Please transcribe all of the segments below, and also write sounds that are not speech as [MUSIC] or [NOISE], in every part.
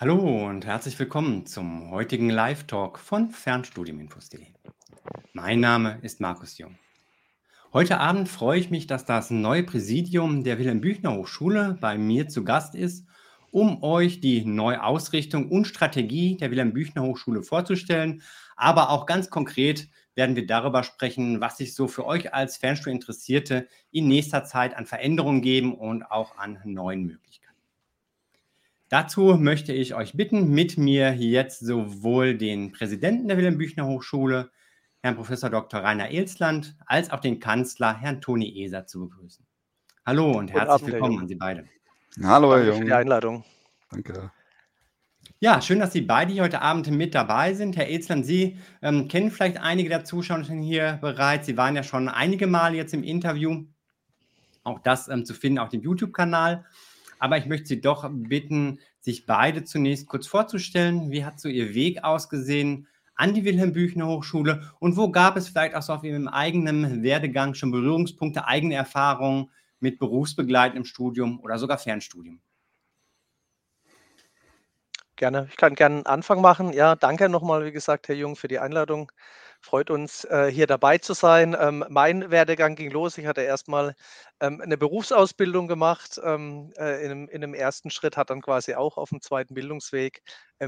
Hallo und herzlich willkommen zum heutigen Live-Talk von Fernstudiuminfos.de. Mein Name ist Markus Jung. Heute Abend freue ich mich, dass das neue Präsidium der Wilhelm-Büchner-Hochschule bei mir zu Gast ist, um euch die neue Ausrichtung und Strategie der Wilhelm-Büchner-Hochschule vorzustellen. Aber auch ganz konkret werden wir darüber sprechen, was sich so für euch als Fernstudierinteressierte in nächster Zeit an Veränderungen geben und auch an neuen Möglichkeiten. Dazu möchte ich euch bitten, mit mir jetzt sowohl den Präsidenten der Wilhelm Büchner Hochschule, Herrn Prof. Dr. Rainer Elsland, als auch den Kanzler, Herrn Toni Eser, zu begrüßen. Hallo und herzlich Abend, willkommen an Sie beide. Hallo, Herr Jung. Für die Einladung. Danke. Ja, schön, dass Sie beide hier heute Abend mit dabei sind. Herr Elsland, Sie ähm, kennen vielleicht einige der Zuschauer hier bereits. Sie waren ja schon einige Mal jetzt im Interview. Auch das ähm, zu finden auf dem YouTube-Kanal. Aber ich möchte Sie doch bitten, sich beide zunächst kurz vorzustellen. Wie hat so Ihr Weg ausgesehen an die Wilhelm Büchner Hochschule und wo gab es vielleicht auch so auf Ihrem eigenen Werdegang schon Berührungspunkte, eigene Erfahrungen mit berufsbegleitendem Studium oder sogar Fernstudium? Gerne. Ich kann gerne einen Anfang machen. Ja, danke nochmal, wie gesagt, Herr Jung, für die Einladung. Freut uns, äh, hier dabei zu sein. Ähm, mein Werdegang ging los. Ich hatte erstmal ähm, eine Berufsausbildung gemacht. Ähm, äh, in, einem, in einem ersten Schritt hat dann quasi auch auf dem zweiten Bildungsweg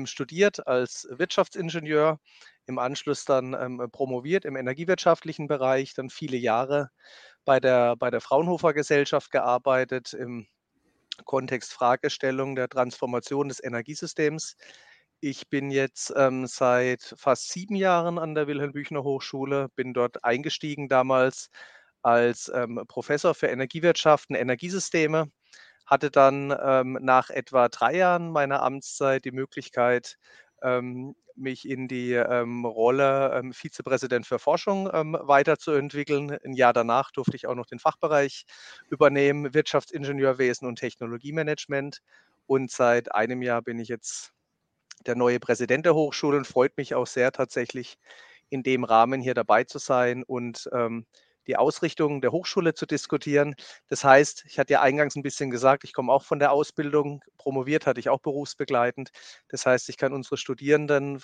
studiert als Wirtschaftsingenieur. Im Anschluss dann promoviert im energiewirtschaftlichen Bereich, dann viele Jahre bei der, bei der Fraunhofer Gesellschaft gearbeitet im Kontext Fragestellung der Transformation des Energiesystems. Ich bin jetzt ähm, seit fast sieben Jahren an der Wilhelm Büchner Hochschule, bin dort eingestiegen damals als ähm, Professor für Energiewirtschaft und Energiesysteme, hatte dann ähm, nach etwa drei Jahren meiner Amtszeit die Möglichkeit, ähm, mich in die ähm, Rolle ähm, Vizepräsident für Forschung weiterzuentwickeln. Ein Jahr danach durfte ich auch noch den Fachbereich übernehmen, Wirtschaftsingenieurwesen und Technologiemanagement. Und seit einem Jahr bin ich jetzt der neue Präsident der Hochschule und freut mich auch sehr tatsächlich in dem Rahmen hier dabei zu sein und ähm, die Ausrichtung der Hochschule zu diskutieren. Das heißt, ich hatte ja eingangs ein bisschen gesagt, ich komme auch von der Ausbildung, promoviert hatte ich auch berufsbegleitend. Das heißt, ich kann unsere Studierenden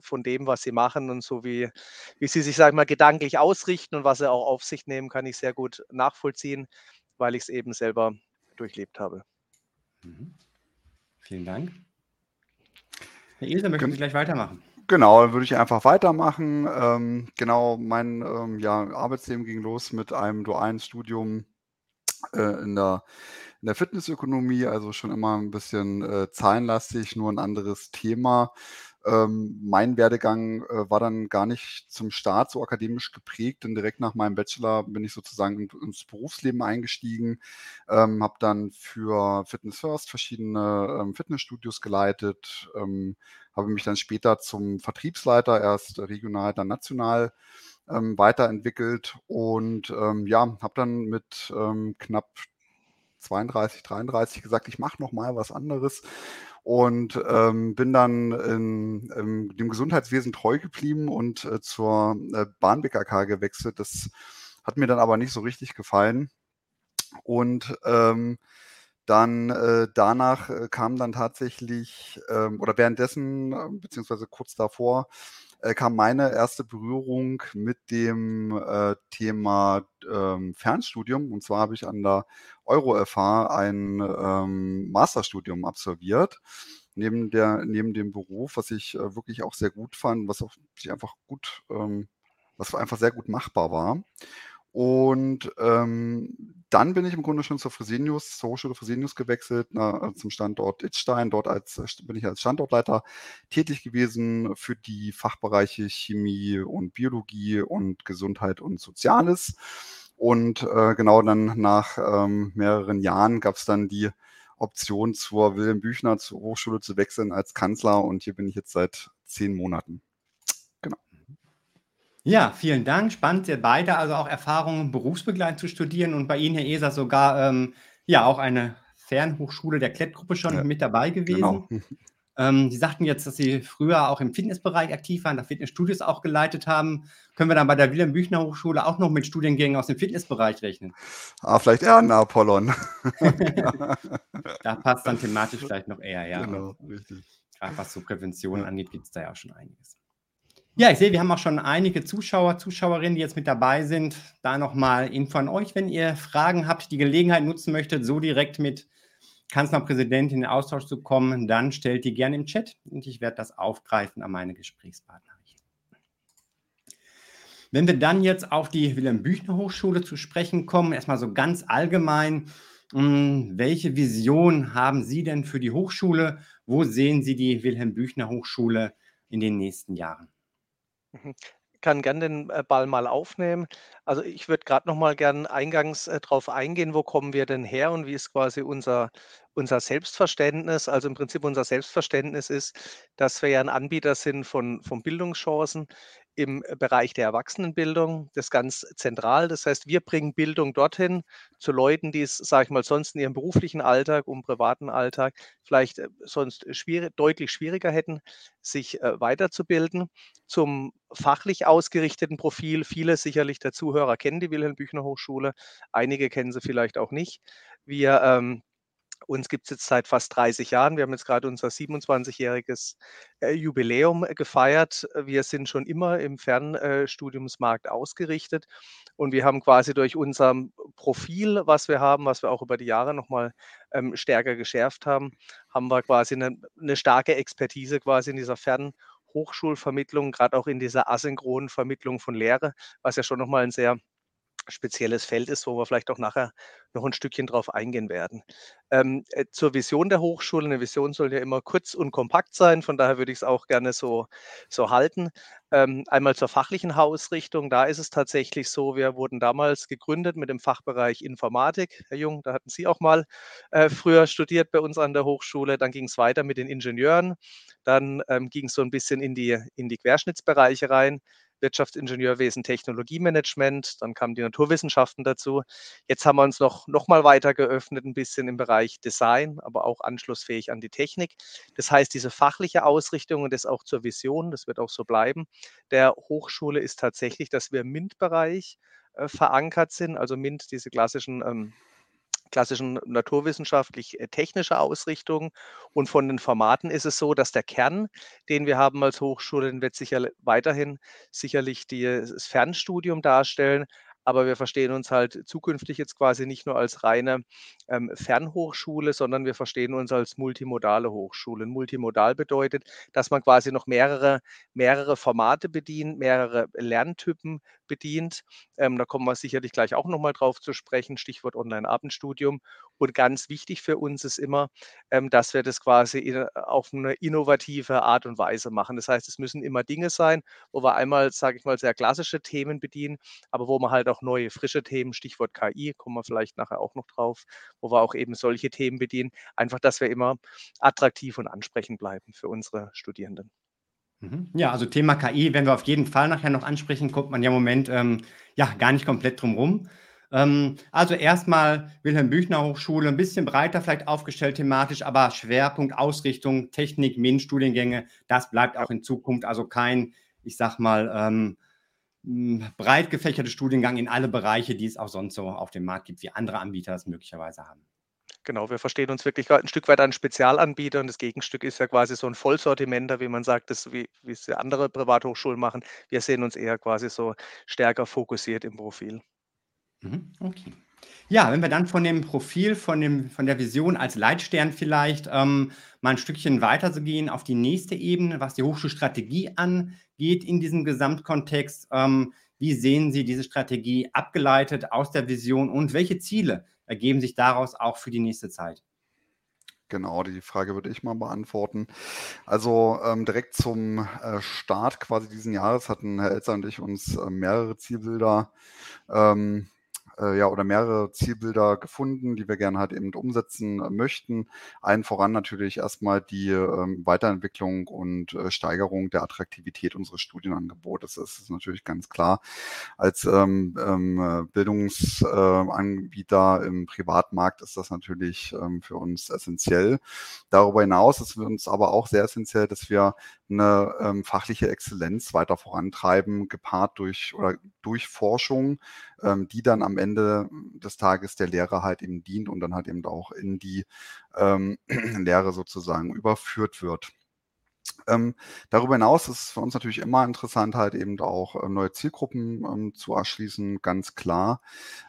von dem, was sie machen und so wie, wie sie sich, sage ich mal, gedanklich ausrichten und was sie auch auf sich nehmen, kann ich sehr gut nachvollziehen, weil ich es eben selber durchlebt habe. Mhm. Vielen Dank. Herr Ilse, möchten Sie gleich weitermachen? Genau, dann würde ich einfach weitermachen. Ähm, genau, mein ähm, ja, Arbeitsleben ging los mit einem dualen Studium äh, in der, in der Fitnessökonomie, also schon immer ein bisschen äh, zahlenlastig, nur ein anderes Thema. Ähm, mein Werdegang äh, war dann gar nicht zum Start so akademisch geprägt, denn direkt nach meinem Bachelor bin ich sozusagen ins Berufsleben eingestiegen, ähm, habe dann für Fitness First verschiedene ähm, Fitnessstudios geleitet, ähm, habe mich dann später zum Vertriebsleiter, erst regional, dann national ähm, weiterentwickelt und ähm, ja, habe dann mit knapp 32, 33 gesagt, ich mache noch mal was anderes und ähm, bin dann in, in, dem Gesundheitswesen treu geblieben und äh, zur äh, Bahn BKK gewechselt. Das hat mir dann aber nicht so richtig gefallen. Und ähm, dann äh, danach äh, kam dann tatsächlich, ähm, oder währenddessen, äh, beziehungsweise kurz davor, äh, kam meine erste Berührung mit dem äh, Thema ähm, Fernstudium. Und zwar habe ich an der EuroFH ein ähm, Masterstudium absolviert. Neben, der, neben dem Beruf, was ich äh, wirklich auch sehr gut fand, was auch sich einfach gut, ähm, was einfach sehr gut machbar war. Und ähm, dann bin ich im Grunde schon zur Fresenius, zur Hochschule Fresenius gewechselt, na, zum Standort Itzstein. Dort als, bin ich als Standortleiter tätig gewesen für die Fachbereiche Chemie und Biologie und Gesundheit und Soziales. Und äh, genau dann nach ähm, mehreren Jahren gab es dann die Option zur Wilhelm Büchner zur Hochschule zu wechseln als Kanzler. Und hier bin ich jetzt seit zehn Monaten. Ja, vielen Dank. Spannend, ihr beide also auch Erfahrungen berufsbegleitend zu studieren und bei Ihnen, Herr Eser, sogar ähm, ja auch eine Fernhochschule der Klettgruppe schon Ja, mit dabei genau. gewesen. [LAUGHS] Ähm, Sie sagten jetzt, dass Sie früher auch im Fitnessbereich aktiv waren, da Fitnessstudios auch geleitet haben. Können wir dann bei der Wilhelm Büchner Hochschule auch noch mit Studiengängen aus dem Fitnessbereich rechnen? Ah, vielleicht eher ein Apollon. [LAUGHS] da passt dann thematisch vielleicht noch eher, ja. Genau, richtig. Gerade was so Prävention angeht, gibt es da ja auch schon einiges. Ja, ich sehe, wir haben auch schon einige Zuschauer, Zuschauerinnen, die jetzt mit dabei sind. Da nochmal Info an euch, wenn ihr Fragen habt, die Gelegenheit nutzen möchtet, so direkt mit Kanzlerpräsidentin in Austausch zu kommen, dann stellt die gerne im Chat und ich werde das aufgreifen an meine Gesprächspartner. Wenn wir dann jetzt auf die Wilhelm-Büchner-Hochschule zu sprechen kommen, erstmal so ganz allgemein, hm, welche Vision haben Sie denn für die Hochschule? Wo sehen Sie die Wilhelm-Büchner-Hochschule in den nächsten Jahren? Mhm kann gern den äh, Ball mal aufnehmen. Also ich würde gerade noch mal gern eingangs äh, drauf eingehen, wo kommen wir denn her und wie ist quasi unser, unser Selbstverständnis. Also im Prinzip unser Selbstverständnis ist, dass wir ja ein Anbieter sind von, von Bildungschancen im Bereich der Erwachsenenbildung. Das ist ganz zentral. Das heißt, wir bringen Bildung dorthin zu Leuten, die es, sage ich mal, sonst in ihrem beruflichen Alltag, im privaten Alltag vielleicht äh, sonst schwierig, deutlich schwieriger hätten, sich äh, weiterzubilden. Zum fachlich ausgerichteten Profil. Viele sicherlich der Zuhörer kennen die Wilhelm Büchner Hochschule. Einige kennen sie vielleicht auch nicht. Wir ähm, uns gibt es jetzt seit fast 30 Jahren. Wir haben jetzt gerade unser 27-jähriges äh, Jubiläum äh, gefeiert. Wir sind schon immer im Fernstudiumsmarkt ausgerichtet und wir haben quasi durch unser Profil, was wir haben, was wir auch über die Jahre nochmal ähm, stärker geschärft haben, haben wir quasi eine, eine starke Expertise quasi in dieser Fernhochschulvermittlung, gerade auch in dieser asynchronen Vermittlung von Lehre, was ja schon nochmal ein sehr spezielles Feld ist, wo wir vielleicht auch nachher noch ein Stückchen drauf eingehen werden. Ähm, äh, zur Vision der Hochschule. Eine Vision soll ja immer kurz und kompakt sein, von daher würde ich es auch gerne so, so halten. Ähm, einmal zur fachlichen Ausrichtung. Da ist es tatsächlich so, wir wurden damals gegründet mit dem Fachbereich Informatik. Herr Jung, da hatten Sie auch mal äh, früher studiert bei uns an der Hochschule. Dann ging es weiter mit den Ingenieuren. Dann ähm, ging es so ein bisschen in die, in die Querschnittsbereiche rein. Wirtschaftsingenieurwesen, Technologiemanagement, dann kamen die Naturwissenschaften dazu. Jetzt haben wir uns noch, noch mal weiter geöffnet, ein bisschen im Bereich Design, aber auch anschlussfähig an die Technik. Das heißt, diese fachliche Ausrichtung und das auch zur Vision, das wird auch so bleiben, der Hochschule ist tatsächlich, dass wir im MINT-Bereich äh, verankert sind, also MINT, diese klassischen ähm, klassischen naturwissenschaftlich-technischer äh, Ausrichtung. Und von den Formaten ist es so, dass der Kern, den wir haben als Hochschule, den wird sicher weiterhin sicherlich das Fernstudium darstellen. Aber wir verstehen uns halt zukünftig jetzt quasi nicht nur als reine ähm, Fernhochschule, sondern wir verstehen uns als multimodale Hochschule. Multimodal bedeutet, dass man quasi noch mehrere, mehrere Formate bedient, mehrere Lerntypen bedient. Ähm, da kommen wir sicherlich gleich auch nochmal drauf zu sprechen, Stichwort Online-Abendstudium. Und ganz wichtig für uns ist immer, ähm, dass wir das quasi in, auf eine innovative Art und Weise machen. Das heißt, es müssen immer Dinge sein, wo wir einmal, sage ich mal, sehr klassische Themen bedienen, aber wo man halt auch neue, frische Themen, Stichwort KI, kommen wir vielleicht nachher auch noch drauf, wo wir auch eben solche Themen bedienen. Einfach, dass wir immer attraktiv und ansprechend bleiben für unsere Studierenden. Mhm. Ja, also Thema KI werden wir auf jeden Fall nachher noch ansprechen, kommt man ja im Moment ähm, ja gar nicht komplett drum rum. Ähm, also erstmal Wilhelm Büchner Hochschule, ein bisschen breiter vielleicht aufgestellt thematisch, aber Schwerpunkt Ausrichtung, Technik, MINT-Studiengänge, das bleibt auch in Zukunft, also kein, ich sag mal, ähm, breit gefächerter Studiengang in alle Bereiche, die es auch sonst so auf dem Markt gibt, wie andere Anbieter es möglicherweise haben. Genau, wir verstehen uns wirklich ein Stück weit als Spezialanbieter und das Gegenstück ist ja quasi so ein Vollsortimenter, wie man sagt, das, wie, wie es andere Privathochschulen machen. Wir sehen uns eher quasi so stärker fokussiert im Profil. Mhm, okay. Ja, wenn wir dann von dem Profil, von, dem, von der Vision als Leitstern vielleicht ähm, mal ein Stückchen weiter zu gehen auf die nächste Ebene, was die Hochschulstrategie angeht in diesem Gesamtkontext. Ähm, wie sehen Sie diese Strategie abgeleitet aus der Vision und welche Ziele ergeben sich daraus auch für die nächste Zeit? Genau, die Frage würde ich mal beantworten. Also ähm, direkt zum äh, Start quasi diesen Jahres hatten Herr Elzer und ich uns äh, mehrere Zielbilder ähm, äh, ja, oder mehrere Zielbilder gefunden, die wir gerne halt eben umsetzen äh, möchten. Allen voran natürlich erstmal die ähm, Weiterentwicklung und äh, Steigerung der Attraktivität unseres Studienangebotes. Das ist natürlich ganz klar. Als ähm, ähm, Bildungsanbieter im Privatmarkt ist das natürlich ähm, für uns essentiell. Darüber hinaus ist für uns aber auch sehr essentiell, dass wir eine ähm, fachliche Exzellenz weiter vorantreiben, gepaart durch oder durch Forschung, ähm, die dann am Ende des Tages der Lehre halt eben dient und dann halt eben auch in die ähm, [CLEARS THROAT] Lehre sozusagen überführt wird. Ähm, darüber hinaus ist es für uns natürlich immer interessant, halt eben auch äh, neue Zielgruppen ähm, zu erschließen, ganz klar.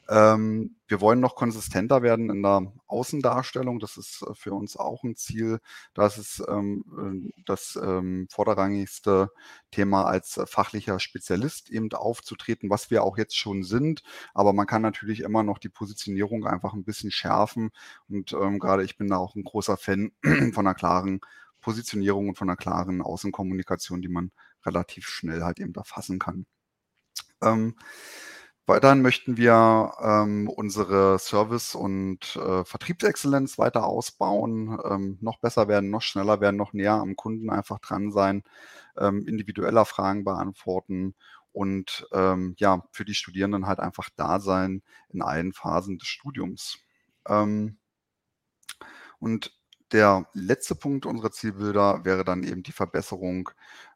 Ähm, wir wollen noch konsistenter werden in der Außendarstellung. Das ist äh, für uns auch ein Ziel. Das ist ähm, äh, das ähm, vorderrangigste Thema als fachlicher Spezialist eben aufzutreten, was wir auch jetzt schon sind. Aber man kann natürlich immer noch die Positionierung einfach ein bisschen schärfen. Und ähm, gerade ich bin da auch ein großer Fan [CLEARS THROAT] von einer klaren Positionierung und von einer klaren Außenkommunikation, die man relativ schnell halt eben erfassen kann. Ähm, weiterhin möchten wir ähm, unsere Service- und äh, Vertriebsexzellenz weiter ausbauen, ähm, noch besser werden, noch schneller werden, noch näher am Kunden einfach dran sein, ähm, individueller Fragen beantworten und ähm, ja, für die Studierenden halt einfach da sein in allen Phasen des Studiums. Ähm, und der letzte Punkt unserer Zielbilder wäre dann eben die Verbesserung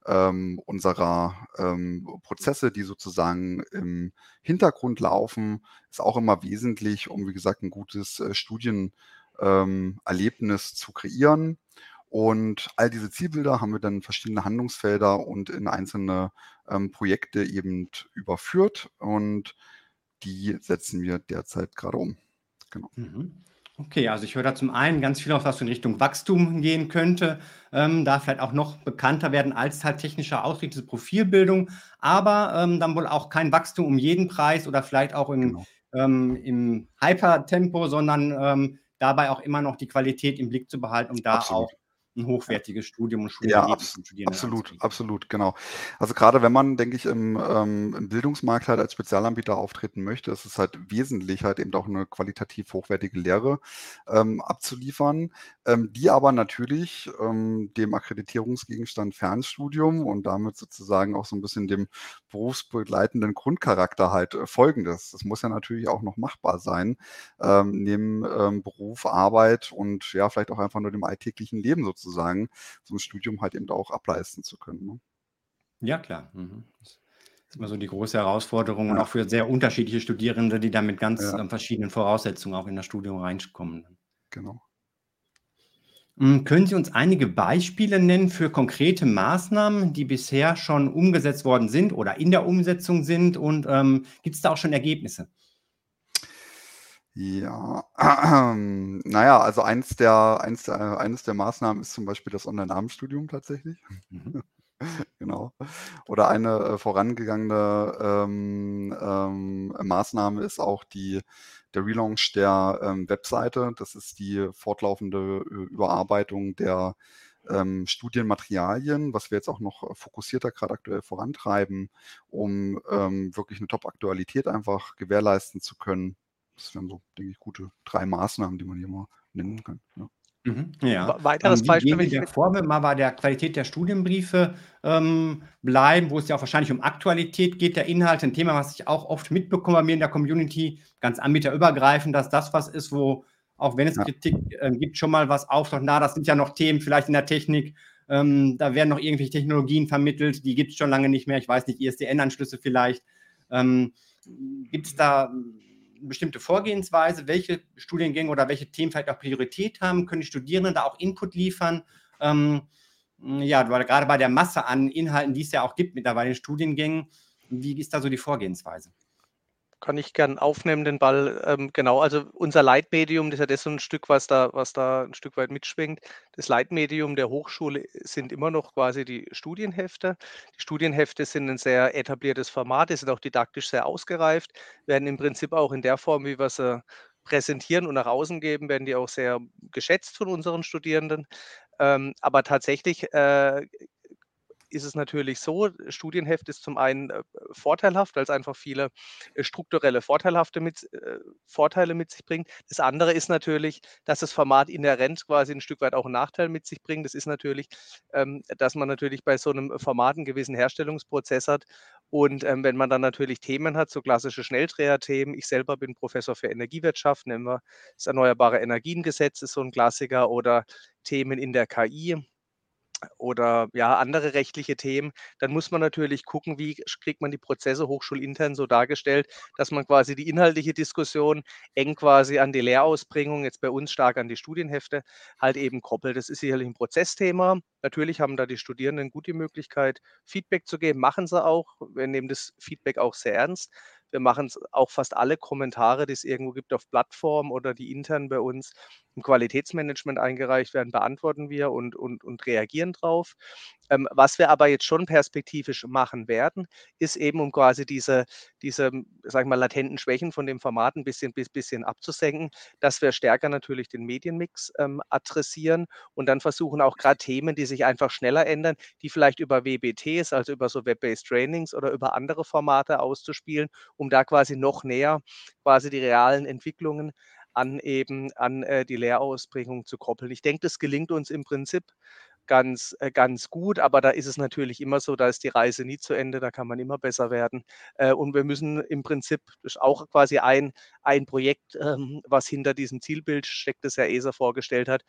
ähm, unserer ähm, Prozesse, die sozusagen im Hintergrund laufen. Ist auch immer wesentlich, um, wie gesagt, ein gutes äh, Studienerlebnis ähm, zu kreieren. Und all diese Zielbilder haben wir dann in verschiedene Handlungsfelder und in einzelne ähm, Projekte eben überführt. Und die setzen wir derzeit gerade um. Genau. Mhm. Okay, also ich höre da zum einen ganz viel auf, was in Richtung Wachstum gehen könnte, ähm, da vielleicht auch noch bekannter werden als halt technischer Ausrichtung, diese Profilbildung, aber ähm, dann wohl auch kein Wachstum um jeden Preis oder vielleicht auch im, genau. ähm, im Hypertempo, sondern ähm, dabei auch immer noch die Qualität im Blick zu behalten, um da Absolut. auch ein hochwertiges Studium und Studium ja, abs absolut, absolut, genau. Also gerade wenn man, denke ich, im, ähm, im Bildungsmarkt halt als Spezialanbieter auftreten möchte, ist es halt wesentlich halt eben auch eine qualitativ hochwertige Lehre ähm, abzuliefern, ähm, die aber natürlich ähm, dem Akkreditierungsgegenstand Fernstudium und damit sozusagen auch so ein bisschen dem berufsbegleitenden Grundcharakter halt äh, folgendes. Das muss ja natürlich auch noch machbar sein, ähm, neben ähm, Beruf, Arbeit und ja, vielleicht auch einfach nur dem alltäglichen Leben sozusagen so ein Studium halt eben auch ableisten zu können. Ne? Ja, klar. Mhm. Das ist immer so die große Herausforderung ja. und auch für sehr unterschiedliche Studierende, die da mit ganz ja. ähm, verschiedenen Voraussetzungen auch in das Studium reinkommen. Genau. Hm, können Sie uns einige Beispiele nennen für konkrete Maßnahmen, die bisher schon umgesetzt worden sind oder in der Umsetzung sind? Und ähm, gibt es da auch schon Ergebnisse? Ja, [CLEARS THROAT] naja, also eins der, eins der, eines der Maßnahmen ist zum Beispiel das Online-Abendstudium tatsächlich. Mhm. [LAUGHS] Genau. Oder eine äh, vorangegangene ähm, ähm, Maßnahme ist auch die, der Relaunch der ähm, Webseite. Das ist die fortlaufende äh, Überarbeitung der ähm, Studienmaterialien, was wir jetzt auch noch fokussierter gerade aktuell vorantreiben, um ähm, wirklich eine Top-Aktualität einfach gewährleisten zu können. Das wären so, denke ich, gute drei Maßnahmen, die man hier mal nennen kann. Ja. Mhm, ja. Weiteres ähm, Beispiel. Wenn der Vorwurf mal bei der Qualität der Studienbriefe ähm, bleiben, wo es ja auch wahrscheinlich um Aktualität geht, der Inhalt, ein Thema, was ich auch oft mitbekomme bei mir in der Community, ganz anbieterübergreifend, dass das was ist, wo, auch wenn es ja. Kritik äh, gibt, schon mal was auftaucht. Na, das sind ja noch Themen vielleicht in der Technik, ähm, da werden noch irgendwelche Technologien vermittelt, die gibt es schon lange nicht mehr. Ich weiß nicht, ISDN-Anschlüsse vielleicht. Ähm, gibt es da bestimmte Vorgehensweise, welche Studiengänge oder welche Themen vielleicht auch Priorität haben, können die Studierenden da auch Input liefern. Ähm, ja, weil gerade bei der Masse an Inhalten, die es ja auch gibt mittlerweile in Studiengängen, wie ist da so die Vorgehensweise? Kann ich gern aufnehmen, den Ball. Ähm, genau, also unser Leitmedium, das ist ja das so ein Stück, was da, was da ein Stück weit mitschwingt. Das Leitmedium der Hochschule sind immer noch quasi die Studienhefte. Die Studienhefte sind ein sehr etabliertes Format, die sind auch didaktisch sehr ausgereift, werden im Prinzip auch in der Form, wie wir sie präsentieren und nach außen geben, werden die auch sehr geschätzt von unseren Studierenden. Ähm, aber tatsächlich äh, ist es natürlich so, Studienheft ist zum einen äh, vorteilhaft, weil es einfach viele äh, strukturelle Vorteilhafte mit, äh, Vorteile mit sich bringt. Das andere ist natürlich, dass das Format inhärent quasi ein Stück weit auch einen Nachteil mit sich bringt. Das ist natürlich, ähm, dass man natürlich bei so einem Format einen gewissen Herstellungsprozess hat. Und ähm, wenn man dann natürlich Themen hat, so klassische Schnelldreher-Themen, ich selber bin Professor für Energiewirtschaft, nehmen wir das Erneuerbare Energiengesetz, ist so ein Klassiker, oder Themen in der KI, oder ja, andere rechtliche Themen, dann muss man natürlich gucken, wie kriegt man die Prozesse hochschulintern so dargestellt, dass man quasi die inhaltliche Diskussion eng quasi an die Lehrausbringung, jetzt bei uns stark an die Studienhefte, halt eben koppelt. Das ist sicherlich ein Prozessthema. Natürlich haben da die Studierenden gut die Möglichkeit, Feedback zu geben, machen sie auch. Wir nehmen das Feedback auch sehr ernst. Wir machen auch fast alle Kommentare, die es irgendwo gibt auf Plattformen oder die intern bei uns im Qualitätsmanagement eingereicht werden, beantworten wir und, und, und reagieren drauf. Ähm, was wir aber jetzt schon perspektivisch machen werden, ist eben, um quasi diese, diese sag ich mal, latenten Schwächen von dem Format ein bisschen, bis, bisschen abzusenken, dass wir stärker natürlich den Medienmix ähm, adressieren und dann versuchen auch gerade Themen, die sich einfach schneller ändern, die vielleicht über WBTs, also über so Web-Based Trainings oder über andere Formate auszuspielen, um da quasi noch näher quasi die realen Entwicklungen an eben an äh, die Lehrausbringung zu koppeln. Ich denke, das gelingt uns im Prinzip ganz, äh, ganz gut, aber da ist es natürlich immer so, da ist die Reise nie zu Ende, da kann man immer besser werden. Äh, und wir müssen im Prinzip, das ist auch quasi ein, ein Projekt, ähm, was hinter diesem Zielbild steckt, das Herr ESA vorgestellt hat,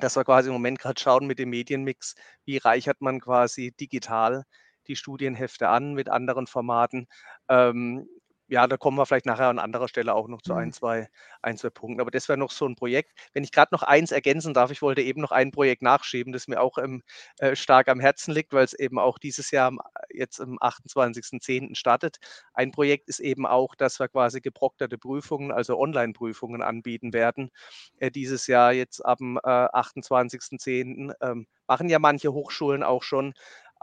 dass wir quasi im Moment gerade schauen mit dem Medienmix, wie reichert man quasi digital die Studienhefte an mit anderen Formaten. Ähm, ja, da kommen wir vielleicht nachher an anderer Stelle auch noch zu ein, Mhm. zwei, ein, zwei Punkten. Aber das wäre noch so ein Projekt. Wenn ich gerade noch eins ergänzen darf, ich wollte eben noch ein Projekt nachschieben, das mir auch ähm, äh, stark am Herzen liegt, weil es eben auch dieses Jahr am, jetzt am 28.10. startet. Ein Projekt ist eben auch, dass wir quasi geprokterte Prüfungen, also Online-Prüfungen anbieten werden. Äh, dieses Jahr jetzt ab dem äh, 28.10. Ähm, machen ja manche Hochschulen auch schon.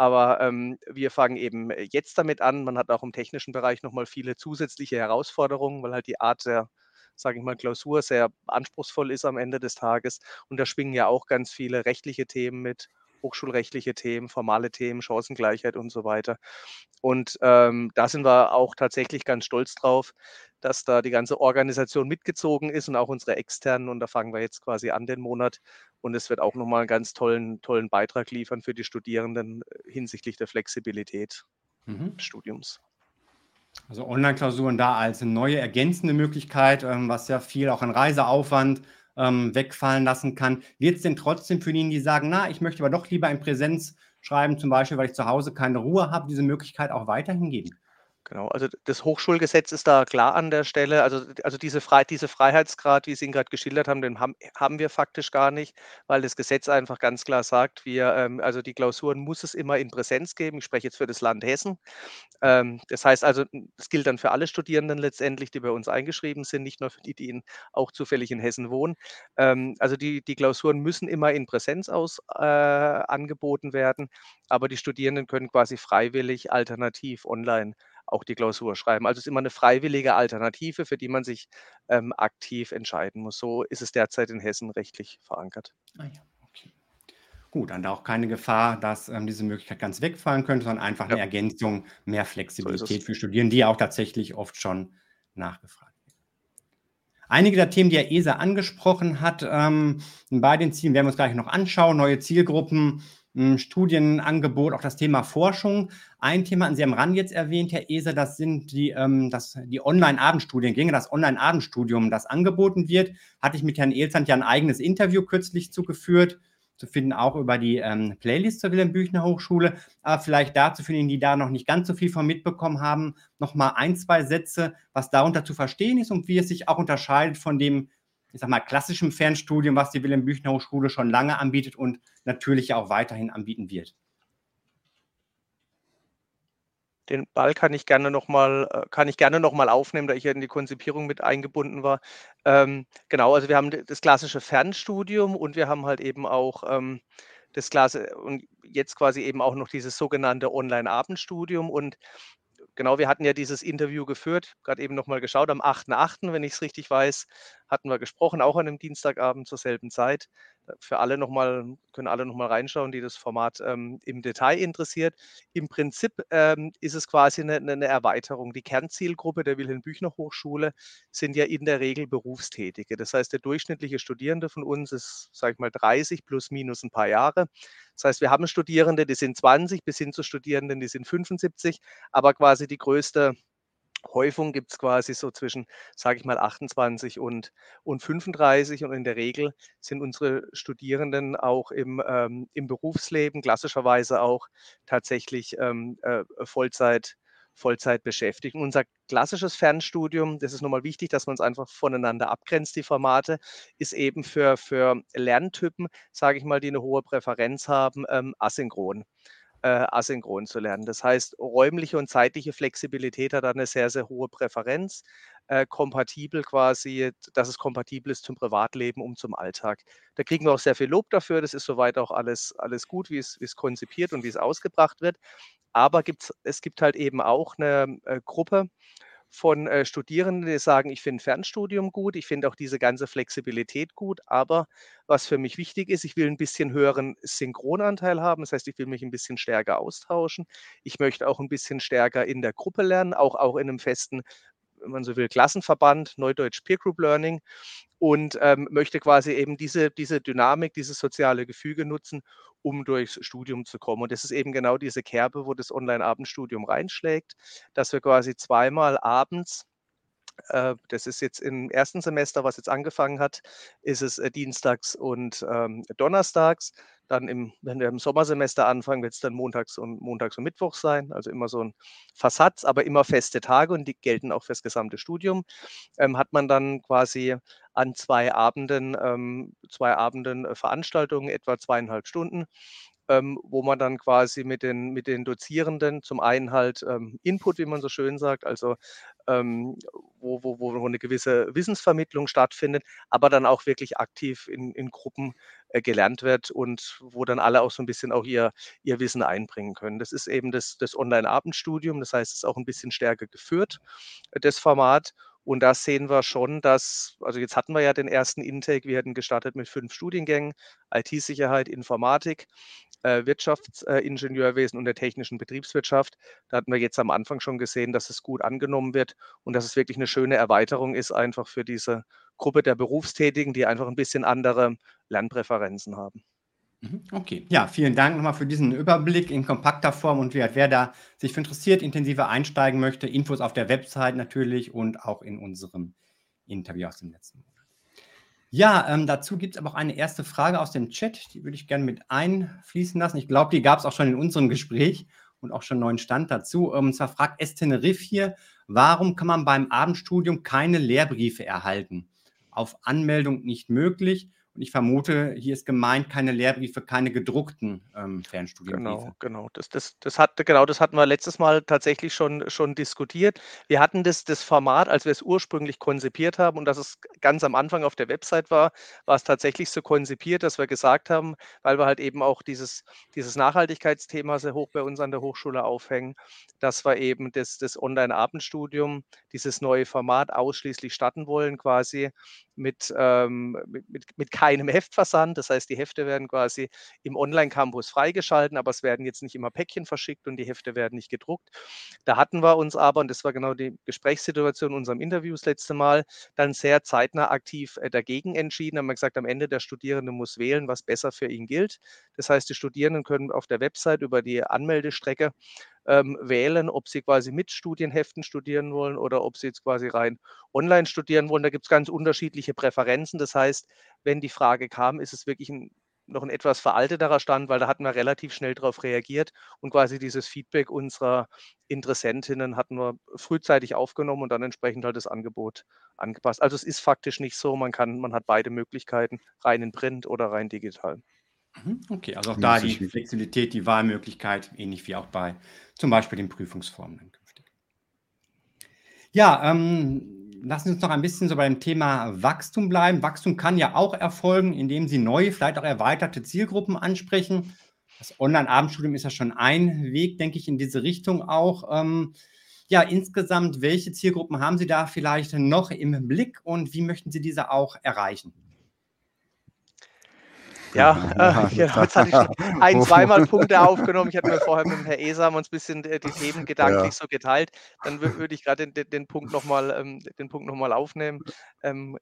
Aber ähm, wir fangen eben jetzt damit an. Man hat auch im technischen Bereich nochmal viele zusätzliche Herausforderungen, weil halt die Art der, sage ich mal, Klausur sehr anspruchsvoll ist am Ende des Tages. Und da schwingen ja auch ganz viele rechtliche Themen mit, hochschulrechtliche Themen, formale Themen, Chancengleichheit und so weiter. Und ähm, da sind wir auch tatsächlich ganz stolz drauf, dass da die ganze Organisation mitgezogen ist und auch unsere externen. Und da fangen wir jetzt quasi an den Monat. Und es wird auch nochmal einen ganz tollen, tollen Beitrag liefern für die Studierenden äh, hinsichtlich der Flexibilität Mhm. des Studiums. Also Online-Klausuren da als eine neue ergänzende Möglichkeit, ähm, was ja viel auch an Reiseaufwand ähm, wegfallen lassen kann. Wird es denn trotzdem für diejenigen, die sagen, na, ich möchte aber doch lieber in Präsenz schreiben, zum Beispiel, weil ich zu Hause keine Ruhe habe, diese Möglichkeit auch weiterhin geben? Genau, also das Hochschulgesetz ist da klar an der Stelle. Also, also diese, Frei, diese Freiheitsgrad, wie Sie ihn gerade geschildert haben, den haben, haben wir faktisch gar nicht, weil das Gesetz einfach ganz klar sagt, wir, ähm, also die Klausuren muss es immer in Präsenz geben. Ich spreche jetzt für das Land Hessen. Ähm, das heißt also, das gilt dann für alle Studierenden letztendlich, die bei uns eingeschrieben sind, nicht nur für die, die in, auch zufällig in Hessen wohnen. Ähm, also die, die Klausuren müssen immer in Präsenz aus, äh, angeboten werden, aber die Studierenden können quasi freiwillig alternativ online auch die Klausur schreiben. Also es ist immer eine freiwillige Alternative, für die man sich ähm, aktiv entscheiden muss. So ist es derzeit in Hessen rechtlich verankert. Ah ja, okay. Gut, dann da auch keine Gefahr, dass ähm, diese Möglichkeit ganz wegfallen könnte, sondern einfach Ja. eine Ergänzung, mehr So. Flexibilität für Studierende, die ja auch tatsächlich oft schon nachgefragt wird. Einige der Themen, die Herr ESA angesprochen hat, ähm, bei den Zielen werden wir uns gleich noch anschauen. Neue Zielgruppen, Studienangebot, auch das Thema Forschung. Ein Thema Sie am Rand jetzt erwähnt, Herr ESA, das sind die, ähm, das, die Online-Abendstudiengänge, das Online-Abendstudium, das angeboten wird. Hatte ich mit Herrn Elsand ja ein eigenes Interview kürzlich zugeführt zu finden, auch über die ähm, Playlist zur Wilhelm Büchner Hochschule. Aber vielleicht dazu für diejenigen, die da noch nicht ganz so viel von mitbekommen haben, nochmal ein, zwei Sätze, was darunter zu verstehen ist und wie es sich auch unterscheidet von dem, ich sag mal, klassischen Fernstudium, was die Wilhelm Büchner Hochschule schon lange anbietet und natürlich auch weiterhin anbieten wird. Den Ball kann ich gerne noch mal äh, kann ich gerne noch mal aufnehmen, da ich ja in die Konzipierung mit eingebunden war. Ähm, genau, also wir haben das klassische Fernstudium und wir haben halt eben auch, ähm, das Klasse und jetzt quasi eben auch noch dieses sogenannte Online-Abendstudium und genau, wir hatten ja dieses Interview geführt, gerade eben nochmal geschaut, am 8.8., wenn ich es richtig weiß, hatten wir gesprochen, auch an einem Dienstagabend zur selben Zeit. Für alle nochmal, können alle nochmal reinschauen, die das Format ähm, im Detail interessiert. Im Prinzip ähm, ist es quasi eine, eine, Erweiterung. Die Kernzielgruppe der Wilhelm Büchner Hochschule sind ja in der Regel Berufstätige. Das heißt, der durchschnittliche Studierende von uns ist, sage ich mal, 30 plus minus ein paar Jahre. Das heißt, wir haben Studierende, die sind 20 bis hin zu Studierenden, die sind 75, aber quasi die größte Häufung gibt es quasi so zwischen, sage ich mal, 28 und, und 35 und in der Regel sind unsere Studierenden auch im, ähm, im Berufsleben klassischerweise auch tatsächlich ähm, äh, Vollzeit, Vollzeit beschäftigt. Und unser klassisches Fernstudium, das ist nochmal wichtig, dass man es einfach voneinander abgrenzt, die Formate, ist eben für, für Lerntypen, sage ich mal, die eine hohe Präferenz haben, ähm, asynchron äh, asynchron zu lernen. Das heißt, räumliche und zeitliche Flexibilität hat eine sehr, sehr hohe Präferenz, äh, kompatibel quasi, dass es kompatibel ist zum Privatleben und zum Alltag. Da kriegen wir auch sehr viel Lob dafür. Das ist soweit auch alles, alles gut, wie es, konzipiert und wie es ausgebracht wird. Aber gibt's, es gibt halt eben auch eine äh, Gruppe, von äh, Studierenden, die sagen, ich finde Fernstudium gut, ich finde auch diese ganze Flexibilität gut, aber was für mich wichtig ist, ich will ein bisschen höheren Synchronanteil haben, das heißt, ich will mich ein bisschen stärker austauschen, ich möchte auch ein bisschen stärker in der Gruppe lernen, auch, auch in einem festen wenn man so will, Klassenverband, Neudeutsch Peer Group Learning und ähm, möchte quasi eben diese, diese Dynamik, dieses soziale Gefüge nutzen, um durchs Studium zu kommen. Und das ist eben genau diese Kerbe, wo das Online-Abendstudium reinschlägt, dass wir quasi zweimal abends das ist jetzt im ersten Semester, was jetzt angefangen hat, ist es äh, dienstags und ähm, donnerstags. Dann im, wenn wir im Sommersemester anfangen, wird es dann montags und montags und mittwochs sein. Also immer so ein Versatz, aber immer feste Tage und die gelten auch fürs gesamte Studium. Ähm, hat man dann quasi an zwei Abenden, ähm, zwei Abenden äh, Veranstaltungen, etwa zweieinhalb Stunden, ähm, wo man dann quasi mit den, mit den Dozierenden zum einen halt ähm, Input, wie man so schön sagt, also ähm, wo, wo, wo eine gewisse Wissensvermittlung stattfindet, aber dann auch wirklich aktiv in, in Gruppen äh, gelernt wird und wo dann alle auch so ein bisschen auch ihr, ihr Wissen einbringen können. Das ist eben das, das Online-Abendstudium, das heißt, es ist auch ein bisschen stärker geführt, äh, das Format. Und da sehen wir schon, dass, also jetzt hatten wir ja den ersten Intake, wir hatten gestartet mit fünf Studiengängen, IT-Sicherheit, Informatik, äh, Wirtschaftsingenieurwesen und der technischen Betriebswirtschaft. Da hatten wir jetzt am Anfang schon gesehen, dass es gut angenommen wird und dass es wirklich eine schöne Erweiterung ist, einfach für diese Gruppe der Berufstätigen, die einfach ein bisschen andere Lernpräferenzen haben. Mhm, okay, ja, vielen Dank nochmal für diesen Überblick in kompakter Form und wer, wer da sich für interessiert, intensiver einsteigen möchte, Infos auf der Website natürlich und auch in unserem Interview aus dem letzten Monat. Ja, ähm, dazu gibt es aber auch eine erste Frage aus dem Chat, die würde ich gerne mit einfließen lassen. Ich glaube, die gab es auch schon in unserem Gespräch und auch schon neuen Stand dazu. Ähm, und zwar fragt S. Tenerife hier, warum kann man beim Abendstudium keine Lehrbriefe erhalten? Auf Anmeldung nicht möglich und ich vermute, hier ist gemeint keine Lehrbriefe, keine gedruckten ähm, Fernstudienbriefe. Genau, genau. Das, das, das, hat, genau. das hatten wir letztes Mal tatsächlich schon, schon diskutiert. Wir hatten das, das Format, als wir es ursprünglich konzipiert haben und dass es ganz am Anfang auf der Website war, war es tatsächlich so konzipiert, dass wir gesagt haben, weil wir halt eben auch dieses, dieses Nachhaltigkeitsthema sehr hoch bei uns an der Hochschule aufhängen, dass wir eben das, das Online-Abendstudium, dieses neue Format ausschließlich starten wollen, quasi mit, ähm, mit, mit, mit keinem [LAUGHS] Heftversand. Das heißt, die Hefte werden quasi im Online-Campus freigeschalten, aber es werden jetzt nicht immer Päckchen verschickt und die Hefte werden nicht gedruckt. Da hatten wir uns aber, und das war genau die Gesprächssituation in unserem Interview das letzte Mal, dann sehr zeitnah aktiv äh, dagegen entschieden. Haben wir gesagt, am Ende der Studierende muss wählen, was besser für ihn gilt. Das heißt, die Studierenden können auf der Website über die Anmeldestrecke ähm, wählen, ob sie quasi mit Studienheften studieren wollen oder ob sie jetzt quasi rein online studieren wollen. Da gibt es ganz unterschiedliche Präferenzen. Das heißt, wenn die Frage kam, ist es wirklich ein, noch ein etwas veralteterer Stand, weil da hatten wir relativ schnell darauf reagiert und quasi dieses Feedback unserer Interessentinnen hatten wir frühzeitig aufgenommen und dann entsprechend halt das Angebot angepasst. Also es ist faktisch nicht so, man kann, man hat beide Möglichkeiten, rein in Print oder rein digital. Mhm, okay, also auch da die Flexibilität, die Wahlmöglichkeit, ähnlich wie auch bei zum Beispiel den Prüfungsformen dann künftig. Ja, ähm, lassen Sie uns noch ein bisschen so beim Thema Wachstum bleiben. Wachstum kann ja auch erfolgen, indem Sie neue, vielleicht auch erweiterte Zielgruppen ansprechen. Das Online-Abendstudium ist ja schon ein Weg, denke ich, in diese Richtung auch. Ähm, Ja, insgesamt, welche Zielgruppen haben Sie da vielleicht noch im Blick und wie möchten Sie diese auch erreichen? Ja, äh, genau, jetzt hatte ich [LAUGHS] ein, zweimal Punkte aufgenommen. Ich hatte mir vorher mit dem Herrn Esam uns ein bisschen äh, die Themen gedanklich ja. so geteilt. Dann würde ich gerade den, den, Punkt nochmal ähm, noch aufnehmen. Ähm,